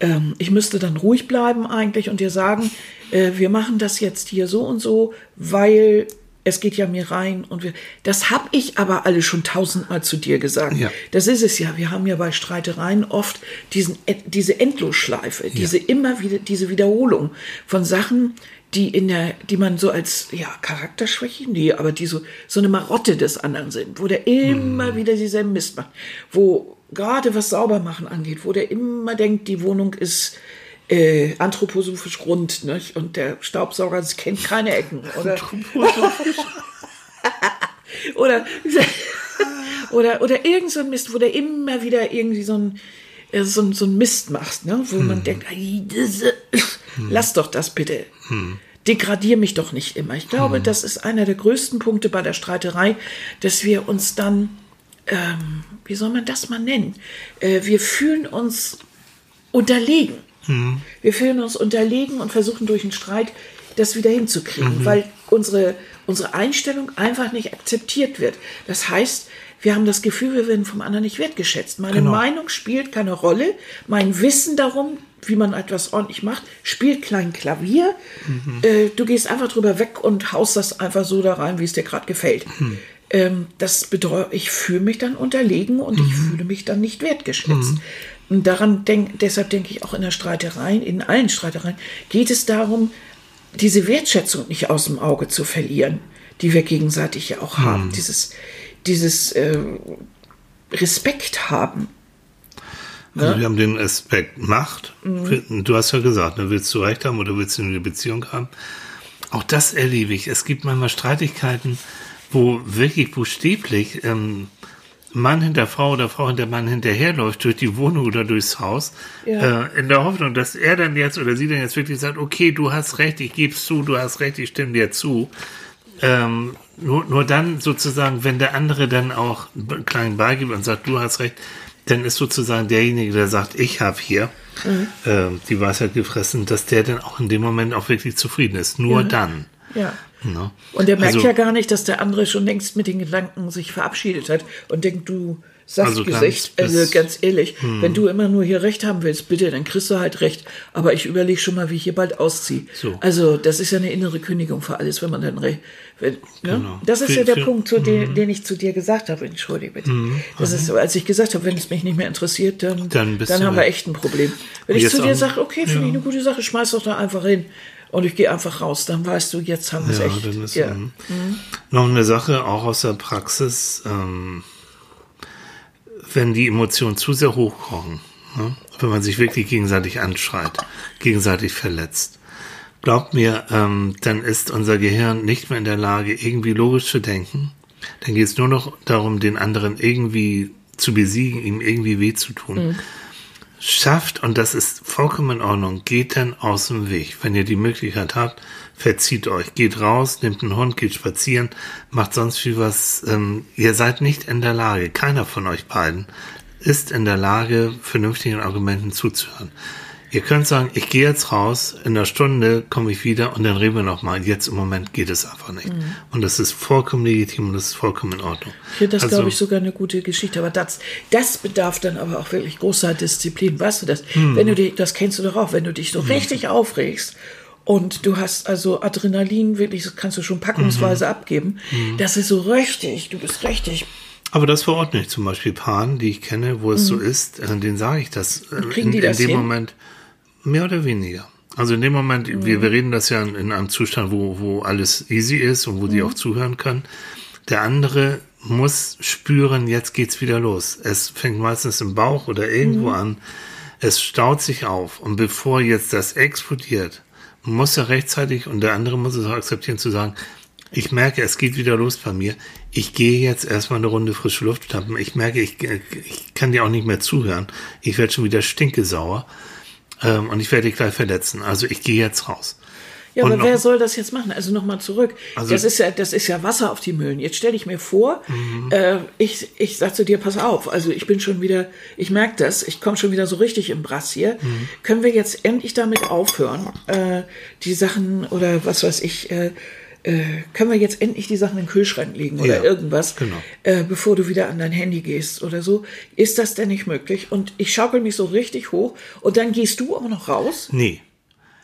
Ähm, ich müsste dann ruhig bleiben eigentlich und dir sagen, äh, wir machen das jetzt hier so und so, weil es geht ja mir rein und wir. Das habe ich aber alle schon tausendmal zu dir gesagt. Ja. Das ist es ja. Wir haben ja bei Streitereien oft diesen, diese Endlosschleife, diese immer wieder, diese Wiederholung von Sachen, die in der, die man so als, ja, Charakterschwäche, nee, aber die so, so eine Marotte des anderen sind, wo der immer Mhm. wieder dieselben Mist macht, wo gerade was Saubermachen angeht, wo der immer denkt, die Wohnung ist, äh, anthroposophisch rund, nicht? Und der Staubsauger das kennt keine Ecken. Oder, oder, oder, oder irgend so ein Mist, wo der immer wieder irgendwie so ein, äh, so, so ein Mist macht, ne? wo man denkt, "Ei, diese- lass doch das bitte. Degradier mich doch nicht immer. Ich glaube, das ist einer der größten Punkte bei der Streiterei, dass wir uns dann, ähm, wie soll man das mal nennen? Äh, wir fühlen uns unterlegen. Wir fühlen uns unterlegen und versuchen durch einen Streit das wieder hinzukriegen, weil unsere, unsere Einstellung einfach nicht akzeptiert wird. Das heißt, wir haben das Gefühl, wir werden vom anderen nicht wertgeschätzt. Meine Genau. Meinung spielt keine Rolle. Mein Wissen darum, wie man etwas ordentlich macht, spielt klein Klavier. Äh, du gehst einfach drüber weg und haust das einfach so da rein, wie es dir gerade gefällt. Ähm, das bedeutet, ich fühle mich dann unterlegen und ich fühle mich dann nicht wertgeschätzt. Und daran denk, deshalb denke ich auch in der Streiterei, in allen Streitereien, geht es darum, diese Wertschätzung nicht aus dem Auge zu verlieren, die wir gegenseitig ja auch haben. Dieses, dieses äh, Respekt haben. Also wir haben den Aspekt Macht. Mhm. Du hast ja gesagt, ne, willst du Recht haben oder willst du eine Beziehung haben? Auch das erlebe ich. Es gibt manchmal Streitigkeiten, wo wirklich buchstäblich ähm, Mann hinter Frau oder Frau hinter Mann hinterherläuft durch die Wohnung oder durchs Haus, Ja. äh, in der Hoffnung, dass er dann jetzt oder sie dann jetzt wirklich sagt, okay, du hast recht, ich gebe zu, du hast recht, ich stimme dir zu. Ähm, nur, nur dann sozusagen, wenn der andere dann auch klein beigibt und sagt, du hast recht, dann ist sozusagen derjenige, der sagt, ich habe hier Mhm. äh, die Weisheit gefressen, dass der dann auch in dem Moment auch wirklich zufrieden ist. Nur Ja. dann. Ja. Ne? Und der merkt Also- ja gar nicht, dass der andere schon längst mit den Gedanken sich verabschiedet hat und denkt, du Also Saftgesicht, ganz also bis- ganz ehrlich, wenn du immer nur hier Recht haben willst, bitte, dann kriegst du halt Recht. Aber ich überlege schon mal, wie ich hier bald ausziehe. So. Also das ist ja eine innere Kündigung für alles, wenn man dann recht. Wenn, ne? Genau. Das ist Für- ja der für- Mhm. Punkt, zu dem, den ich zu dir gesagt habe. Entschuldige bitte. Das ist so, als ich gesagt habe, wenn es mich nicht mehr interessiert, dann, Dann du haben wir echt ein Problem. Wenn ich zu dir sage, okay, finde ja. ich eine gute Sache, schmeiß doch da einfach hin. Und ich gehe einfach raus, dann weißt du, jetzt haben wir es Ja, echt. dann ist ja. ähm, noch eine Sache auch aus der Praxis, ähm, wenn die Emotionen zu sehr hochkochen, ne? wenn man sich wirklich gegenseitig anschreit, gegenseitig verletzt. Glaubt mir, ähm, dann ist unser Gehirn nicht mehr in der Lage, irgendwie logisch zu denken. Dann geht es nur noch darum, den anderen irgendwie zu besiegen, ihm irgendwie weh zu tun. Schafft, und das ist vollkommen in Ordnung, geht dann aus dem Weg. Wenn ihr die Möglichkeit habt, verzieht euch, geht raus, nehmt einen Hund, geht spazieren, macht sonst viel was. Ähm, ihr seid nicht in der Lage, keiner von euch beiden ist in der Lage, vernünftigen Argumenten zuzuhören. Ihr könnt sagen, ich gehe jetzt raus, in einer Stunde komme ich wieder und dann reden wir nochmal. Jetzt im Moment geht es einfach nicht. Und das ist vollkommen legitim und das ist vollkommen in Ordnung. Ich finde das, Also- glaube ich, sogar eine gute Geschichte. Aber das, das bedarf dann aber auch wirklich großer Disziplin. Weißt du das? Hm. Wenn du dich, das kennst du doch auch, wenn du dich so richtig aufregst und du hast also Adrenalin, wirklich, das kannst du schon Mhm. packungsweise abgeben. Das ist so richtig, du bist richtig. Aber das verordne ich zum Beispiel Paaren, die ich kenne, wo es so ist, äh, denen sage ich das. äh, Mhm. kriegen in, die das in dem hin? Moment mehr oder weniger. Also in dem Moment, Mhm. wir, wir reden das ja in, in einem Zustand, wo, wo alles easy ist und wo die Mhm. auch zuhören können. Der andere muss spüren, jetzt geht's wieder los. Es fängt meistens im Bauch oder irgendwo Mhm. an. Es staut sich auf. Und bevor jetzt das explodiert, muss er rechtzeitig und der andere muss es auch akzeptieren zu sagen, ich merke, es geht wieder los bei mir. Ich gehe jetzt erstmal eine Runde frische Luft schnappen. Ich merke, ich, ich kann dir auch nicht mehr zuhören. Ich werde schon wieder stinkesauer. Ähm, und ich werde dich gleich verletzen. Also ich gehe jetzt raus. Ja, Und aber noch- wer soll das jetzt machen? Also nochmal zurück. Also- das ist ja, das ist ja Wasser auf die Mühlen. Jetzt stell ich mir vor, Mhm. äh, ich, ich sag zu dir, pass auf. Also ich bin schon wieder, ich merke das, ich komme schon wieder so richtig im Brass hier. Mhm. Können wir jetzt endlich damit aufhören, äh, die Sachen oder was weiß ich, äh, können wir jetzt endlich die Sachen in den Kühlschrank legen oder Ja, irgendwas, genau. äh, bevor du wieder an dein Handy gehst oder so? Ist das denn nicht möglich? Und ich schaukel mich so richtig hoch und dann gehst du auch noch raus? Nee.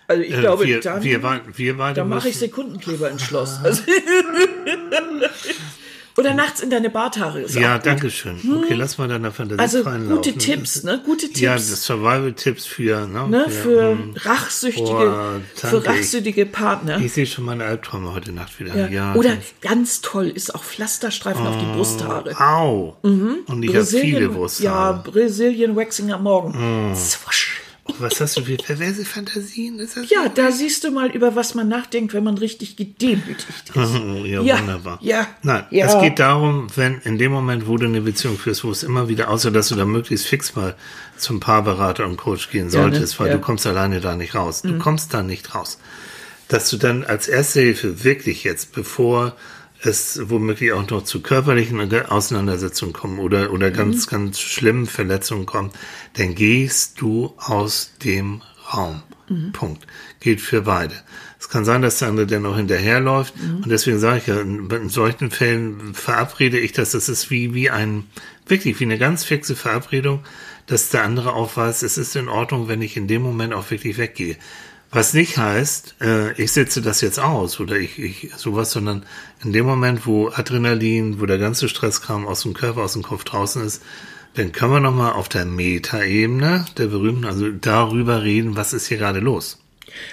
Also ich Äh, glaube, wir, dann, wir, wir beide dann mache ich Sekundenkleber ins Schloss. Also Oder nachts in deine Barthaare. Ist Ja, danke schön. Okay, lass mal deiner Fantasie Also gute. Tipps, ne? Gute Tipps. Ja, das Survival-Tipps für, ne? ne? Für hm. rachsüchtige, Boah, für rachsüchtige Partner. Ich sehe schon meine Albträume heute Nacht wieder. ja. Ja. Oder ganz toll ist auch Pflasterstreifen auf die Brusthaare. Au. Und ich habe viele ja, Brusthaare. Mm. Brazilian Waxing am Morgen. Zwusch. Oh, was hast du für perverse Fantasien? Ist das Ja, da siehst du mal, über was man nachdenkt, wenn man richtig gedemütigt ist. ja, Ja, wunderbar. ja, Nein, ja. es geht darum, wenn in dem Moment, wo du eine Beziehung führst, wo es immer wieder, außer dass du da möglichst fix mal zum Paarberater und Coach gehen Ja, ne? solltest, weil Ja. Mhm. du kommst alleine da nicht raus. Du kommst da nicht raus. Dass du dann als erste Hilfe wirklich jetzt, bevor es womöglich auch noch zu körperlichen Auseinandersetzungen kommen oder, oder ganz, Mhm. ganz schlimmen Verletzungen kommt, dann gehst du aus dem Raum. Mhm. Punkt. Gilt für beide. Es kann sein, dass der andere dann auch hinterherläuft. Mhm. Und deswegen sage ich ja, in, in solchen Fällen verabrede ich das. Das ist wie, wie ein, wirklich wie eine ganz fixe Verabredung, dass der andere auch weiß, es ist in Ordnung, wenn ich in dem Moment auch wirklich weggehe. Was nicht heißt, äh, ich setze das jetzt aus oder ich, ich sowas, sondern in dem Moment, wo Adrenalin, wo der ganze Stresskram aus dem Körper, aus dem Kopf draußen ist, dann können wir nochmal auf der Metaebene der berühmten, also darüber reden, was ist hier gerade los.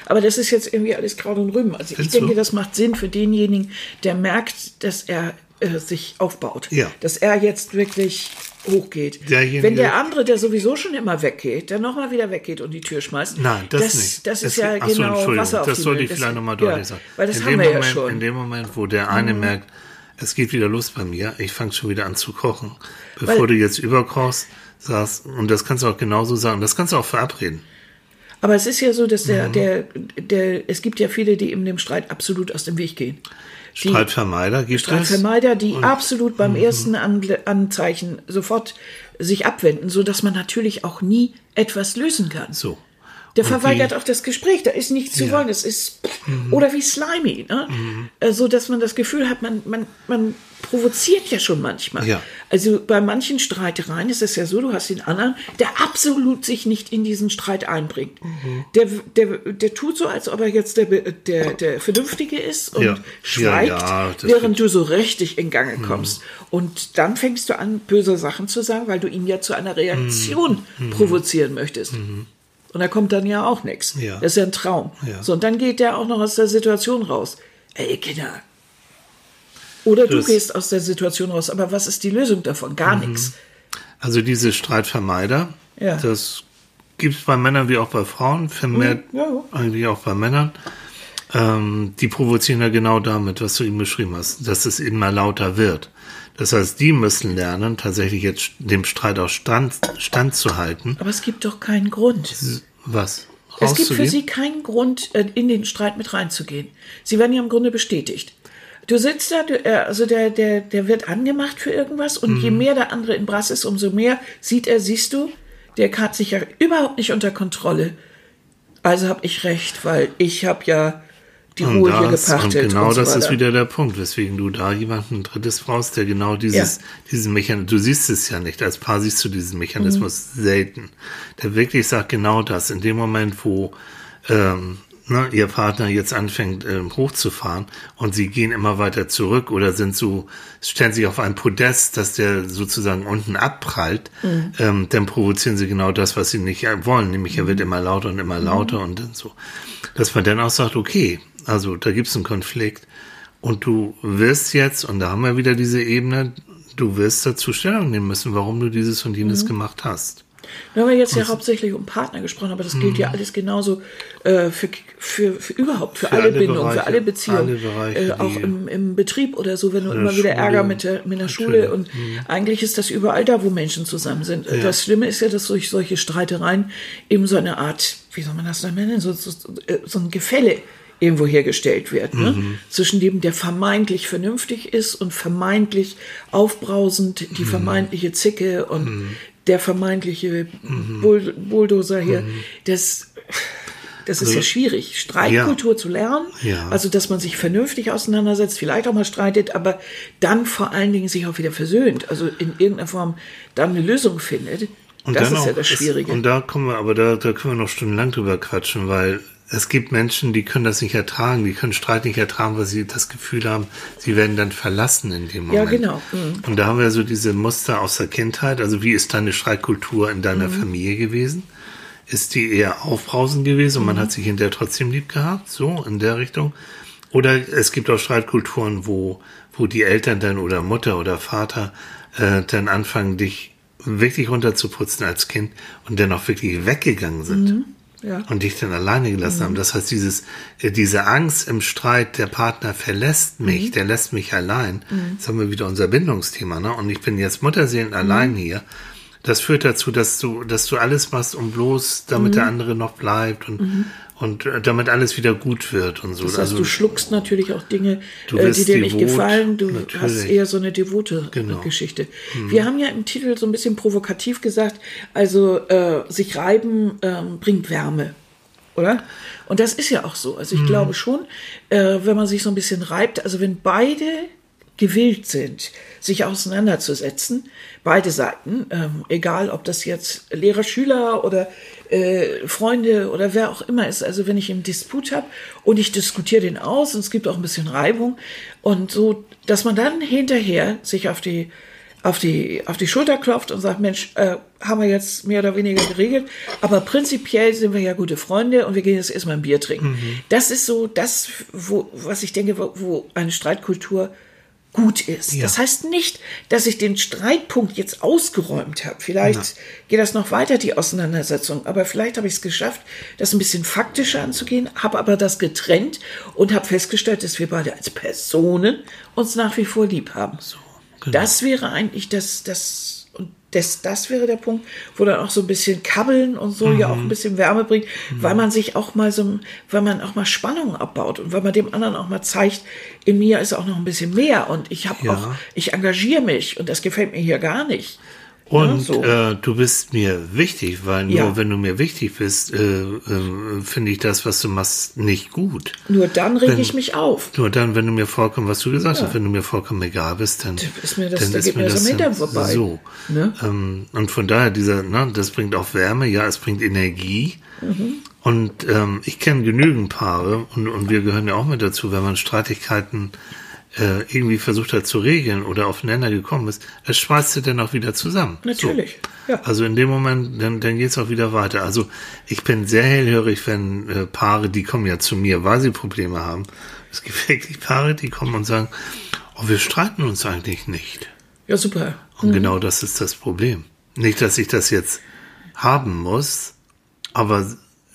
Aber das ist jetzt irgendwie alles Kraut und Rüben. Also ich Findest denke, du? das macht Sinn für denjenigen, der merkt, dass er äh, sich aufbaut. Ja. Dass er jetzt wirklich hochgeht. Derjenige- Wenn der andere, der sowieso schon immer weggeht, der nochmal wieder weggeht und die Tür schmeißt. Nein, das, das nicht. Das ist Es- ja ach so, genau Wasser auf Das sollte ich vielleicht nochmal ja, deutlich sagen. Weil das in haben dem wir Moment, ja schon. Mhm. In dem Moment, wo der eine merkt, es geht wieder los bei mir, ich fange schon wieder an zu kochen. Bevor Weil- du jetzt überkochst, sagst, und das kannst du auch genauso sagen, das kannst du auch verabreden. Aber es ist ja so, dass der, der, der, es gibt ja viele, die eben dem Streit absolut aus dem Weg gehen. Die Streitvermeider gibt. Streitvermeider, die absolut beim ersten An Anzeichen sofort sich abwenden, so dass man natürlich auch nie etwas lösen kann. So. Der Und verweigert wie- auch das Gespräch, da ist nichts zu wollen, es ist oder wie slimy, ne? Äh, so dass man das Gefühl hat, man, man, man provoziert ja schon manchmal. Ja. Also bei manchen Streitereien ist es ja so, du hast den anderen, der absolut sich nicht in diesen Streit einbringt. Der, der, der tut so, als ob er jetzt der, der, der Vernünftige ist und Ja. schweigt, Ja, ja, während du so richtig in Gange kommst. Und dann fängst du an, böse Sachen zu sagen, weil du ihn ja zu einer Reaktion provozieren möchtest. Und da kommt dann ja auch nichts. Ja. Das ist ja ein Traum. Ja. So, und dann geht der auch noch aus der Situation raus. Ey, Kinder. Oder du gehst aus der Situation raus. Aber was ist die Lösung davon? Gar nichts. Also diese Streitvermeider, Ja. das gibt es bei Männern wie auch bei Frauen, vermehrt Mhm, ja, eigentlich auch bei Männern. Ähm, die provozieren ja genau damit, was du eben beschrieben hast, dass es immer lauter wird. Das heißt, die müssen lernen, tatsächlich jetzt dem Streit auch stand, standzuhalten. Aber es gibt doch keinen Grund. Was? Es gibt für sie keinen Grund, äh, in den Streit mit reinzugehen. Sie werden ja im Grunde bestätigt. Du sitzt da, du, äh, also der, der, der wird angemacht für irgendwas und Mhm. je mehr der andere in Brass ist, umso mehr sieht er, siehst du, der hat sich ja überhaupt nicht unter Kontrolle. Also habe ich recht, weil ich habe ja die Und Ruhe hier das- gepachtet. Und genau und so das ist wieder der Punkt, weswegen du da jemanden Drittes brauchst, der genau dieses, Ja. diesen Mechanismus, du siehst es ja nicht, als Paar siehst du diesen Mechanismus Mhm. selten, der wirklich sagt genau das, in dem Moment, wo ähm, ne, ihr Partner jetzt anfängt ähm, hochzufahren und sie gehen immer weiter zurück oder sind so, stellen sich auf ein Podest, dass der sozusagen unten abprallt, Mhm. ähm, dann provozieren sie genau das, was sie nicht wollen, nämlich er Mhm. wird immer lauter und immer lauter und dann so. Dass man dann auch sagt, okay, also da gibt es einen Konflikt und du wirst jetzt, und da haben wir wieder diese Ebene, du wirst dazu Stellung nehmen müssen, warum du dieses und jenes Mhm. gemacht hast. Wir haben ja jetzt ja hauptsächlich um Partner gesprochen, aber das gilt Mhm. ja alles genauso äh, für, für, für überhaupt, für, alle, alle Bindungen, Bereiche, für alle Beziehungen. alle Bereiche, äh, auch im, im Betrieb oder so, wenn du immer wieder Schule, Ärger mit der, mit der Schule natürlich. Mhm. und eigentlich ist das überall da, wo Menschen zusammen sind. Das Schlimme ist ja, dass durch solche Streitereien eben so eine Art, wie soll man das nennen, so, so, so ein Gefälle irgendwo hergestellt wird, ne? Mhm. zwischen dem, der vermeintlich vernünftig ist und vermeintlich aufbrausend, Mhm. die vermeintliche Zicke und der vermeintliche Bull Bulldozer hier. Das, das ist ja schwierig, Streitkultur zu lernen, Also Ja. also dass man sich vernünftig auseinandersetzt, vielleicht auch mal streitet, aber dann vor allen Dingen sich auch wieder versöhnt, also in irgendeiner Form dann eine Lösung findet. das ist ja das Schwierige. und da kommen wir, aber da, da können wir noch stundenlang drüber quatschen, weil es gibt Menschen, die können das nicht ertragen, die können Streit nicht ertragen, weil sie das Gefühl haben, sie werden dann verlassen in dem Ja, Moment. genau. Mhm. Und da haben wir so diese Muster aus der Kindheit. Also wie ist deine Streitkultur in Mhm. deiner Familie gewesen? Ist die eher aufbrausend gewesen und Mhm. man hat sich hinterher trotzdem lieb gehabt? So in der Richtung? Oder es gibt auch Streitkulturen, wo, wo die Eltern dann oder Mutter oder Vater äh, dann anfangen, dich wirklich runterzuputzen als Kind und dann auch wirklich weggegangen sind Mhm. Ja. und dich dann alleine gelassen haben. Das heißt, dieses, äh, diese Angst im Streit, der Partner verlässt mich, der lässt mich allein. Jetzt haben wir wieder unser Bindungsthema, ne? Und ich bin jetzt Mutterseelen allein hier. Das führt dazu, dass du, dass du alles machst, um bloß, damit der andere noch bleibt und, und äh, damit alles wieder gut wird und so. Das heißt, also, du schluckst natürlich auch Dinge, äh, die dir nicht devot, gefallen. Du natürlich. hast eher so eine devote Genau. äh, Geschichte. Wir haben ja im Titel so ein bisschen provokativ gesagt, also äh, sich reiben ähm, bringt Wärme, oder? Und das ist ja auch so. Also ich glaube schon, äh, wenn man sich so ein bisschen reibt, also wenn beide gewillt sind, sich auseinanderzusetzen, beide Seiten, ähm, egal ob das jetzt Lehrer, Schüler oder äh, Freunde oder wer auch immer ist, also wenn ich einen Disput habe und ich diskutiere den aus und es gibt auch ein bisschen Reibung und so, dass man dann hinterher sich auf die auf die, auf die Schulter klopft und sagt, Mensch, äh, haben wir jetzt mehr oder weniger geregelt, aber prinzipiell sind wir ja gute Freunde und wir gehen jetzt erstmal ein Bier trinken. Das ist so das, wo, was ich denke, wo, wo eine Streitkultur gut ist. Ja. Das heißt nicht, dass ich den Streitpunkt jetzt ausgeräumt habe. Vielleicht geht das noch weiter, die Auseinandersetzung, aber vielleicht habe ich es geschafft, das ein bisschen faktischer anzugehen, habe aber das getrennt und habe festgestellt, dass wir beide als Personen uns nach wie vor lieb haben. genau. Das wäre eigentlich das, das, das, das wäre der Punkt, wo dann auch so ein bisschen Kabbeln und so ja auch ein bisschen Wärme bringt, weil man sich auch mal so, weil man auch mal Spannung abbaut und weil man dem anderen auch mal zeigt, in mir ist auch noch ein bisschen mehr und ich habe Ja. auch, ich engagiere mich und das gefällt mir hier gar nicht. Und so. äh, du bist mir wichtig, weil nur Ja. wenn du mir wichtig bist, äh, äh, finde ich das, was du machst, nicht gut. Nur dann reg Wenn- ich mich auf. Nur dann, wenn du mir vollkommen, was du gesagt hast, wenn du mir vollkommen egal bist, dann ist mir das- dann da geht mir das am dann vorbei. So. Ne? Ähm, und von daher, dieser, ne, das bringt auch Wärme, ja, es bringt Energie. Mhm. Und ähm, ich kenne genügend Paare und, und wir gehören ja auch mit dazu, wenn man Streitigkeiten äh, irgendwie versucht hat zu regeln oder aufeinander gekommen ist, es schweißt sie dann auch wieder zusammen. Natürlich, So. ja. Also in dem Moment, dann, dann geht's auch wieder weiter. Also ich bin sehr hellhörig, wenn äh, Paare, die kommen ja zu mir, weil sie Probleme haben. Es gibt wirklich Paare, die kommen und sagen, oh, wir streiten uns eigentlich nicht. Ja, super. Und genau das ist das Problem. Nicht, dass ich das jetzt haben muss, aber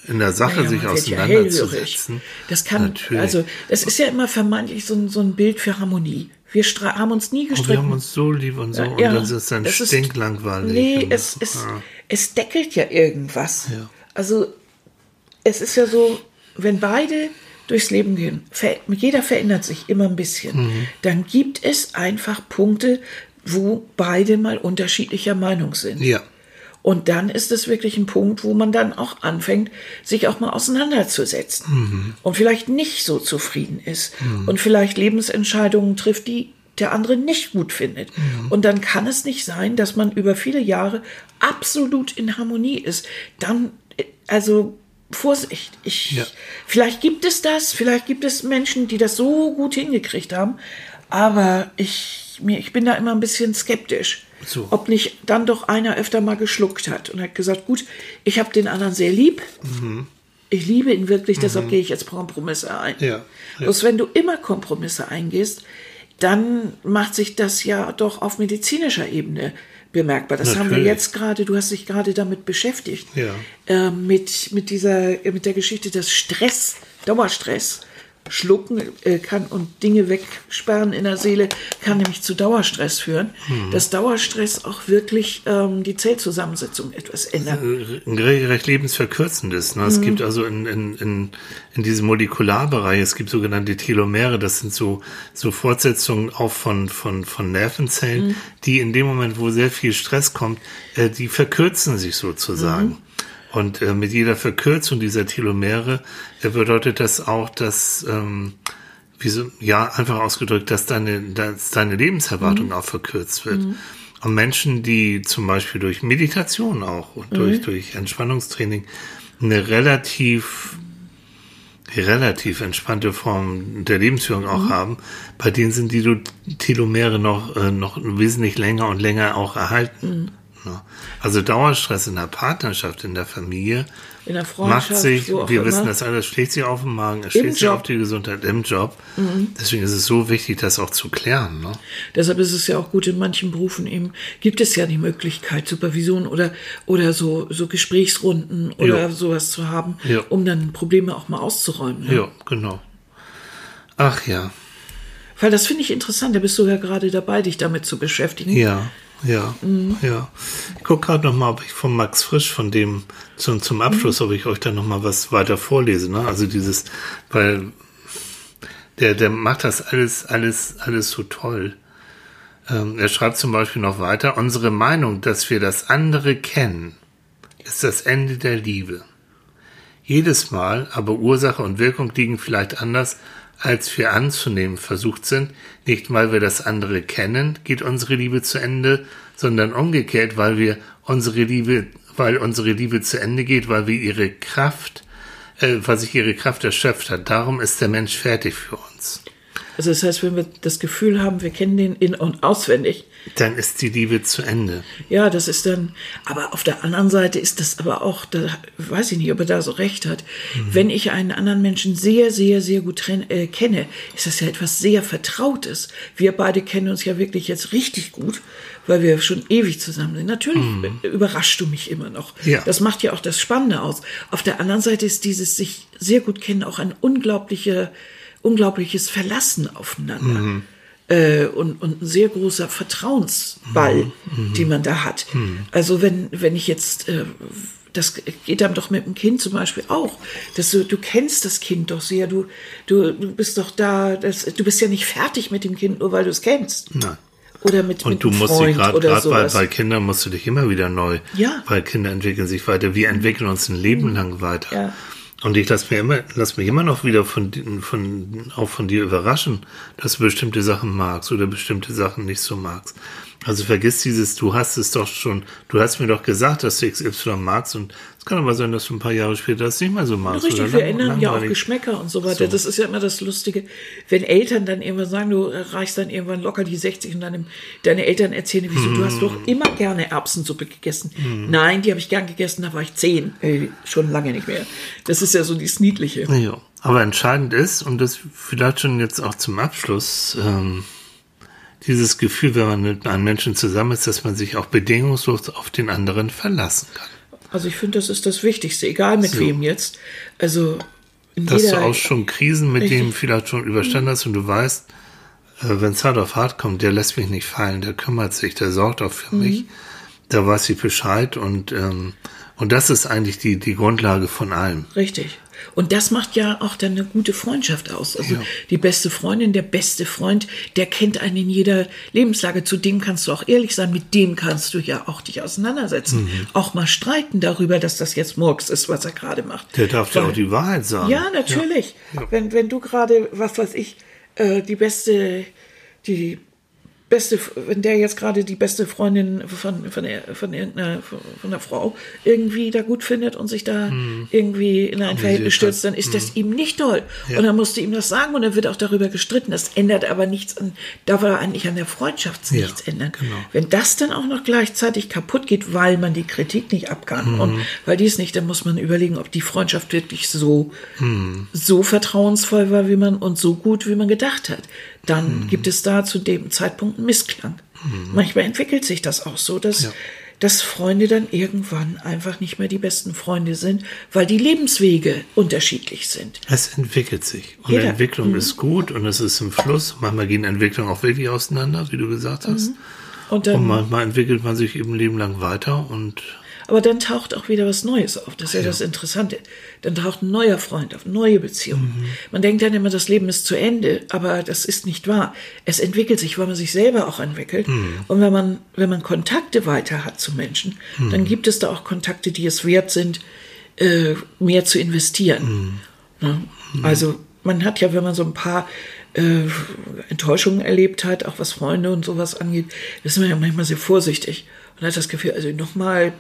in der Sache Naja, sich wird ja auseinanderzusetzen. Das kann, Natürlich. also, das ist ja immer vermeintlich so ein, so ein Bild für Harmonie. Wir haben uns nie Und wir gestritten. haben uns so lieb und so, und Ja, dann ist es dann das ist- stinklangweilig. Nee, es, es, ja. es deckelt ja irgendwas. Ja. Also, es ist ja so, wenn beide durchs Leben gehen, ver jeder verändert sich immer ein bisschen, Mhm. dann gibt es einfach Punkte, wo beide mal unterschiedlicher Meinung sind. ja. Und dann ist es wirklich ein Punkt, wo man dann auch anfängt, sich auch mal auseinanderzusetzen und vielleicht nicht so zufrieden ist und vielleicht Lebensentscheidungen trifft, die der andere nicht gut findet. Und dann kann es nicht sein, dass man über viele Jahre absolut in Harmonie ist. Dann, äh, also Vorsicht, ich, Ja. vielleicht gibt es das, vielleicht gibt es Menschen, die das so gut hingekriegt haben, aber ich, mir, ich bin da immer ein bisschen skeptisch So. ob nicht dann doch einer öfter mal geschluckt hat und hat gesagt, gut, ich habe den anderen sehr lieb. Ich liebe ihn wirklich, deshalb gehe ich jetzt Kompromisse ein. Ja, ja. Bloß wenn du immer Kompromisse eingehst, dann macht sich das ja doch auf medizinischer Ebene bemerkbar. Das haben wir Natürlich. jetzt gerade, du hast dich gerade damit beschäftigt, Ja. äh, mit, mit dieser, mit der Geschichte, dass Stress, Dauerstress, schlucken äh, kann und Dinge wegsperren in der Seele, kann nämlich zu Dauerstress führen. Mhm. Dass Dauerstress auch wirklich ähm, die Zellzusammensetzung etwas ändert. ein regelrecht lebensverkürzendes. Ne? Es Mhm. gibt also in, in, in, in diesem Molekularbereich, es gibt sogenannte Telomere, das sind so, so Fortsetzungen auch von, von, von Nervenzellen, Mhm. die in dem Moment, wo sehr viel Stress kommt, äh, die verkürzen sich sozusagen. Mhm. Und äh, mit jeder Verkürzung dieser Telomere äh, bedeutet das auch, dass, ähm, wie so, ja, einfach ausgedrückt, dass deine, dass deine Lebenserwartung auch verkürzt wird. Und Menschen, die zum Beispiel durch Meditation auch und durch, durch Entspannungstraining eine relativ relativ entspannte Form der Lebensführung auch haben, bei denen sind die Telomere noch, äh, noch wesentlich länger und länger auch erhalten. Ne? Also Dauerstress in der Partnerschaft, in der Familie, In der Freundschaft, macht sich, auch wir immer. wissen das alles, schlägt sich auf den Magen, es schlägt sich. Mhm. auf die Gesundheit im Job. Deswegen ist es so wichtig, das auch zu klären. Ne? Deshalb ist es ja auch gut, in manchen Berufen eben gibt es ja die Möglichkeit, Supervision oder, oder so, so Gesprächsrunden oder Ja. sowas zu haben, Ja. um dann Probleme auch mal auszuräumen. ne? Ja, genau. Ach ja, Weil das finde ich interessant, da bist du ja gerade dabei, dich damit zu beschäftigen. ja, ja, Mhm. ja. Ich gucke gerade noch mal, ob ich von Max Frisch, von dem zum, zum Abschluss, Mhm. ob ich euch da noch mal was weiter vorlese. Ne? Also dieses, weil der, der macht das alles, alles, alles so toll. Ähm, er schreibt zum Beispiel noch weiter, unsere Meinung, dass wir das andere kennen, ist das Ende der Liebe. Jedes Mal, aber Ursache und Wirkung liegen vielleicht anders, als wir anzunehmen versucht sind. Nicht weil wir das andere kennen, geht unsere Liebe zu Ende, sondern umgekehrt, weil wir unsere Liebe, weil unsere Liebe zu Ende geht, weil wir ihre Kraft, äh, weil sich ihre Kraft erschöpft hat. Darum ist der Mensch fertig für uns. Also das heißt, wenn wir das Gefühl haben, wir kennen den in- und auswendig, Dann ist die Liebe zu Ende. ja, das ist dann, aber auf der anderen Seite ist das aber auch, da weiß ich nicht, ob er da so recht hat. Wenn ich einen anderen Menschen sehr, sehr, sehr gut äh, kenne, ist das ja etwas sehr Vertrautes. Wir beide kennen uns ja wirklich jetzt richtig gut, weil wir schon ewig zusammen sind. Natürlich überraschst du mich immer noch. Ja. Das macht ja auch das Spannende aus. Auf der anderen Seite ist dieses sich sehr gut kennen auch ein unglaublicher, unglaubliches Verlassen aufeinander. äh, und, und ein sehr großer Vertrauensball, Mhm. den man da hat. Also wenn, wenn ich jetzt, äh, das geht dann doch mit dem Kind zum Beispiel auch, dass du, du kennst das Kind doch sehr, du, du, du bist doch da, das, du bist ja nicht fertig mit dem Kind, nur weil du es kennst. Nein. Oder mit, Und mit du musst dich Freund gerade, oder gerade bei, bei Kindern musst du dich immer wieder neu, Ja. weil Kinder entwickeln sich weiter. Wir entwickeln uns ein Leben lang weiter. Ja. Und ich lass mir immer, lass mich immer noch wieder von, von, auch von dir überraschen, dass du bestimmte Sachen magst oder bestimmte Sachen nicht so magst. Also vergiss dieses, du hast es doch schon, du hast mir doch gesagt, dass du XY magst und es kann aber sein, dass du ein paar Jahre später das nicht mehr so magst. Richtig, oder wir ändern ja auch. Geschmäcker und so weiter. So. Das ist ja immer das Lustige, wenn Eltern dann irgendwann sagen, du erreichst dann irgendwann locker die 60 und dann deine Eltern erzählen, wieso, du hast Hm. doch immer gerne Erbsensuppe gegessen. Nein, die habe ich gern gegessen, da war ich zehn. Äh, schon lange nicht mehr. Das ist ja so dieses Niedliche. Ja, aber entscheidend ist, und das vielleicht schon jetzt auch zum Abschluss, ähm, dieses Gefühl, wenn man mit einem Menschen zusammen ist, dass man sich auch bedingungslos auf den anderen verlassen kann. Also ich finde, das ist das Wichtigste, egal mit So. wem jetzt. Also in Dass du auch schon Krisen mit dem vielleicht schon überstanden hast und du weißt, äh, wenn es hart auf hart kommt, der lässt mich nicht fallen, der kümmert sich, der sorgt auch für mich, da weiß ich Bescheid und, ähm, und das ist eigentlich die, die Grundlage von allem. Richtig. Und das macht ja auch dann eine gute Freundschaft aus. Also Ja. die beste Freundin, der beste Freund, der kennt einen in jeder Lebenslage. Zu dem kannst du auch ehrlich sein. Mit dem kannst du ja auch dich auseinandersetzen. Mhm. Auch mal streiten darüber, dass das jetzt Murks ist, was er gerade macht. Der darf Weil- auch die Wahrheit sagen. Ja, natürlich. Ja. Wenn, wenn du gerade, was weiß ich, äh, die beste, die beste, wenn der jetzt gerade die beste Freundin von, von, von irgendeiner, von der Frau irgendwie da gut findet und sich da irgendwie in ein Verhältnis stürzt, dann ist das ihm nicht toll. Und dann musst du ihm das sagen und dann wird auch darüber gestritten. Das ändert aber nichts an, da war eigentlich an der Freundschaft Ja, nichts ändern. genau. Wenn das dann auch noch gleichzeitig kaputt geht, weil man die Kritik nicht ab kann und weil dies nicht, dann muss man überlegen, ob die Freundschaft wirklich so, so vertrauensvoll war, wie man und so gut, wie man gedacht hat. Dann gibt es da zu dem Zeitpunkt einen Missklang. Manchmal entwickelt sich das auch so, dass, Ja. dass Freunde dann irgendwann einfach nicht mehr die besten Freunde sind, weil die Lebenswege unterschiedlich sind. Es entwickelt sich. Und Jeder. Mhm. Entwicklung ist gut und es ist im Fluss. Manchmal gehen Entwicklungen auch wirklich auseinander, wie du gesagt hast. Mhm. Und dann Und manchmal entwickelt man sich eben Leben lang weiter und Aber dann taucht auch wieder was Neues auf. Das ist ja, das Interessante. Dann taucht ein neuer Freund auf, neue Beziehungen. Man denkt dann immer, das Leben ist zu Ende, aber das ist nicht wahr. Es entwickelt sich, weil man sich selber auch entwickelt. Und wenn man, wenn man Kontakte weiter hat zu Menschen, dann gibt es da auch Kontakte, die es wert sind, äh, mehr zu investieren. Ne? Also man hat ja, wenn man so ein paar äh, Enttäuschungen erlebt hat, auch was Freunde und sowas angeht, ist man ja manchmal sehr vorsichtig und hat das Gefühl, also nochmal,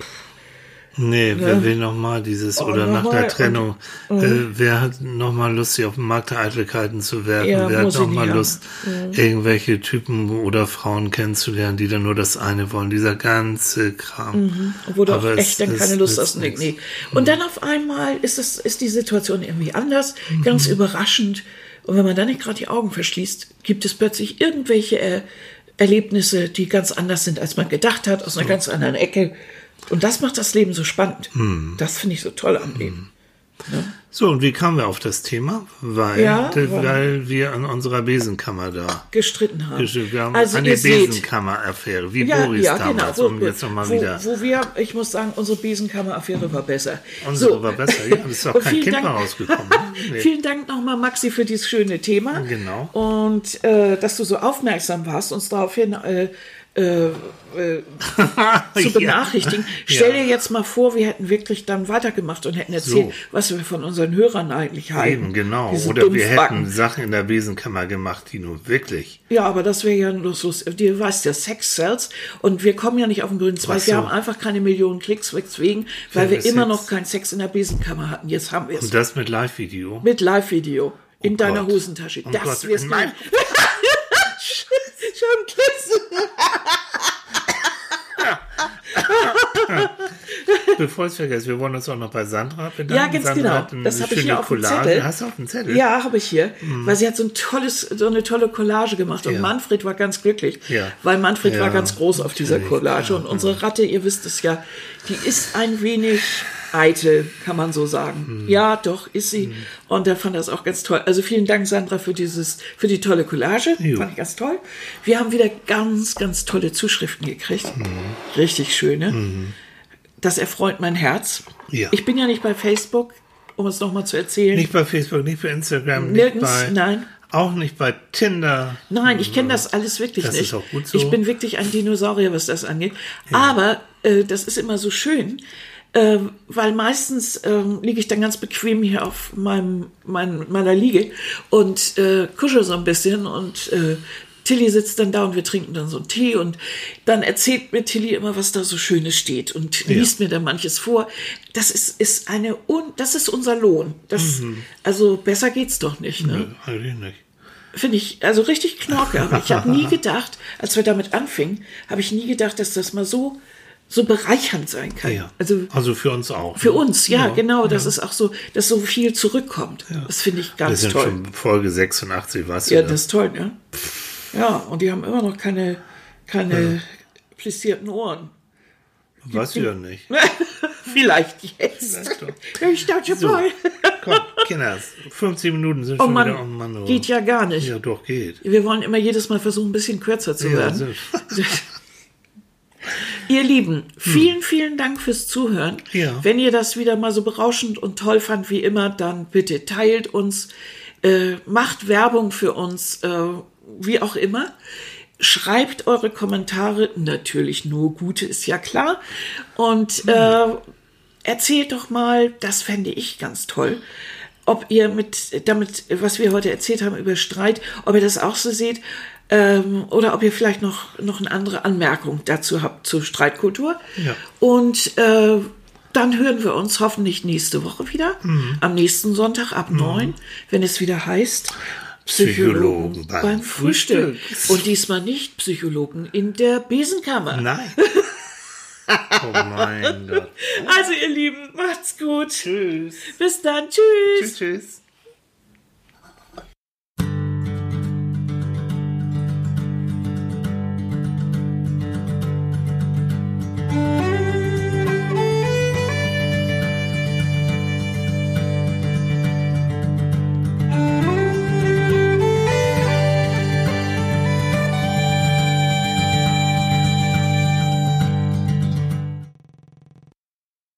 nee, wer will nochmal dieses Oh, oder nach noch der mal Trennung, äh, wer hat nochmal Lust, sich auf den Markt der Eitelkeiten zu werfen? Ja, wer hat nochmal nicht haben. Lust, irgendwelche Typen oder Frauen kennenzulernen, die dann nur das eine wollen? Dieser ganze Kram. wo du auch Aber es- echt dann es keine Lust nützt hast. Nee. Und dann auf einmal ist, es, ist die Situation irgendwie anders, ganz überraschend. Und wenn man dann nicht gerade die Augen verschließt, gibt es plötzlich irgendwelche äh, Erlebnisse, die ganz anders sind, als man gedacht hat, aus einer ganz anderen Ecke. Und das macht das Leben so spannend. Das finde ich so toll am Leben. So, und wie kamen wir auf das Thema? Weil, Ja, weil, wir an unserer Besenkammer da Gestritten haben. Wir haben also seht, Besenkammer-Affäre, wie ja, Boris ja, genau, damals, wo, um jetzt nochmal wo, wieder. wo wir, ich muss sagen, unsere Besenkammer-Affäre war besser. Unsere war besser, ja, es ist auch kein Kind Dank- mehr rausgekommen. ne? Nee. Vielen Dank nochmal, Maxi, für dieses schöne Thema. Genau. Und äh, dass du so aufmerksam warst, uns daraufhin äh, äh, äh, zu benachrichtigen. Stell dir jetzt mal vor, wir hätten wirklich dann weitergemacht und hätten erzählt, So. was wir von unseren Hörern eigentlich halten. Eben, genau. Diese Oder wir hätten Sachen in der Besenkammer gemacht, die nun wirklich. Ja, aber das wäre ja nur so, du weißt ja, Sex sells und wir kommen ja nicht auf den grünen Zweig. Ach Wir so. haben einfach keine Millionen Klicks weswegen, weil Ja, wir immer jetzt- noch keinen Sex in der Besenkammer hatten. Jetzt haben wir es. Und das mit Live-Video. Mit Live-Video in Oh deiner Gott. Hosentasche. Oh das in du. mein- Schon Bevor ich es vergesse, wir wollen uns auch noch bei Sandra bedanken. Ja, ganz Sandra genau. Das habe ich hier auf dem. Zettel. Hast du auf dem Zettel? Ja, habe ich hier, weil sie hat so ein tolles, so eine tolle Collage gemacht und Ja. Manfred war ganz glücklich, Ja. weil Manfred war Ja, ganz groß auf dieser Collage und unsere Ratte, ihr wisst es ja, die ist ein wenig eitel, kann man so sagen. Ja, doch, ist sie. Und er fand das auch ganz toll. Also vielen Dank, Sandra, für dieses, für die tolle Collage. Jo. Fand ich ganz toll. Wir haben wieder ganz, ganz tolle Zuschriften gekriegt. Richtig schöne. Das erfreut mein Herz. Ja. Ich bin ja nicht bei Facebook, um es nochmal zu erzählen. Nicht bei Facebook, nicht bei Instagram, Nirgends, nicht bei, nein. auch nicht bei Tinder. Nein, ich kenne das alles wirklich Das nicht. ist auch gut so. Ich bin wirklich ein Dinosaurier, was das angeht. Aber äh, das ist immer so schön, äh, weil meistens ähm, liege ich dann ganz bequem hier auf meinem, mein, meiner Liege und äh, kuschel so ein bisschen und äh, Tilly sitzt dann da und wir trinken dann so einen Tee und dann erzählt mir Tilly immer, was da so Schönes steht und liest mir dann manches vor. Das ist, ist eine, un, das ist unser Lohn. Das, Also besser geht's doch nicht, ne? Eigentlich nicht. Finde ich, also richtig Knorke. Aber ich habe nie gedacht, als wir damit anfingen, habe ich nie gedacht, dass das mal so, so bereichernd sein kann. Ja. Also Also für uns auch. für ne? uns, ja, genau, dass es auch so, dass so viel zurückkommt. Das finde ich Wir ganz sind toll. schon Folge 86, was Ja, das ist toll, ne? Ja, und die haben immer noch keine, keine plissierten Ohren. Weiß ich doch nicht. Vielleicht jetzt. Vielleicht doch. Ich dachte, So. voll. Komm, Kinders, 50 Minuten sind Oh schon Mann, wieder. Oh Mann, oh. geht ja gar nicht. Ja, doch, geht. Wir wollen immer jedes Mal versuchen, ein bisschen kürzer zu Ja, werden. so. Ihr Lieben, vielen, vielen Dank fürs Zuhören. Ja. Wenn ihr das wieder mal so berauschend und toll fand wie immer, dann bitte teilt uns, äh, macht Werbung für uns, äh, wie auch immer. Schreibt eure Kommentare, natürlich nur gute, ist ja klar. Und äh, erzählt doch mal, das fände ich ganz toll, ob ihr mit damit, was wir heute erzählt haben über Streit, ob ihr das auch so seht, ähm, oder ob ihr vielleicht noch, noch eine andere Anmerkung dazu habt zur Streitkultur. Ja. Und äh, dann hören wir uns hoffentlich nächste Woche wieder, Mhm. am nächsten Sonntag ab neun, wenn es wieder heißt Psychologen beim beim Frühstück. Frühstück. Und diesmal nicht Psychologen in der Besenkammer. Nein. oh mein Gott. Also ihr Lieben, macht's gut. Tschüss. Bis dann. Tschüss. Tschüss, tschüss.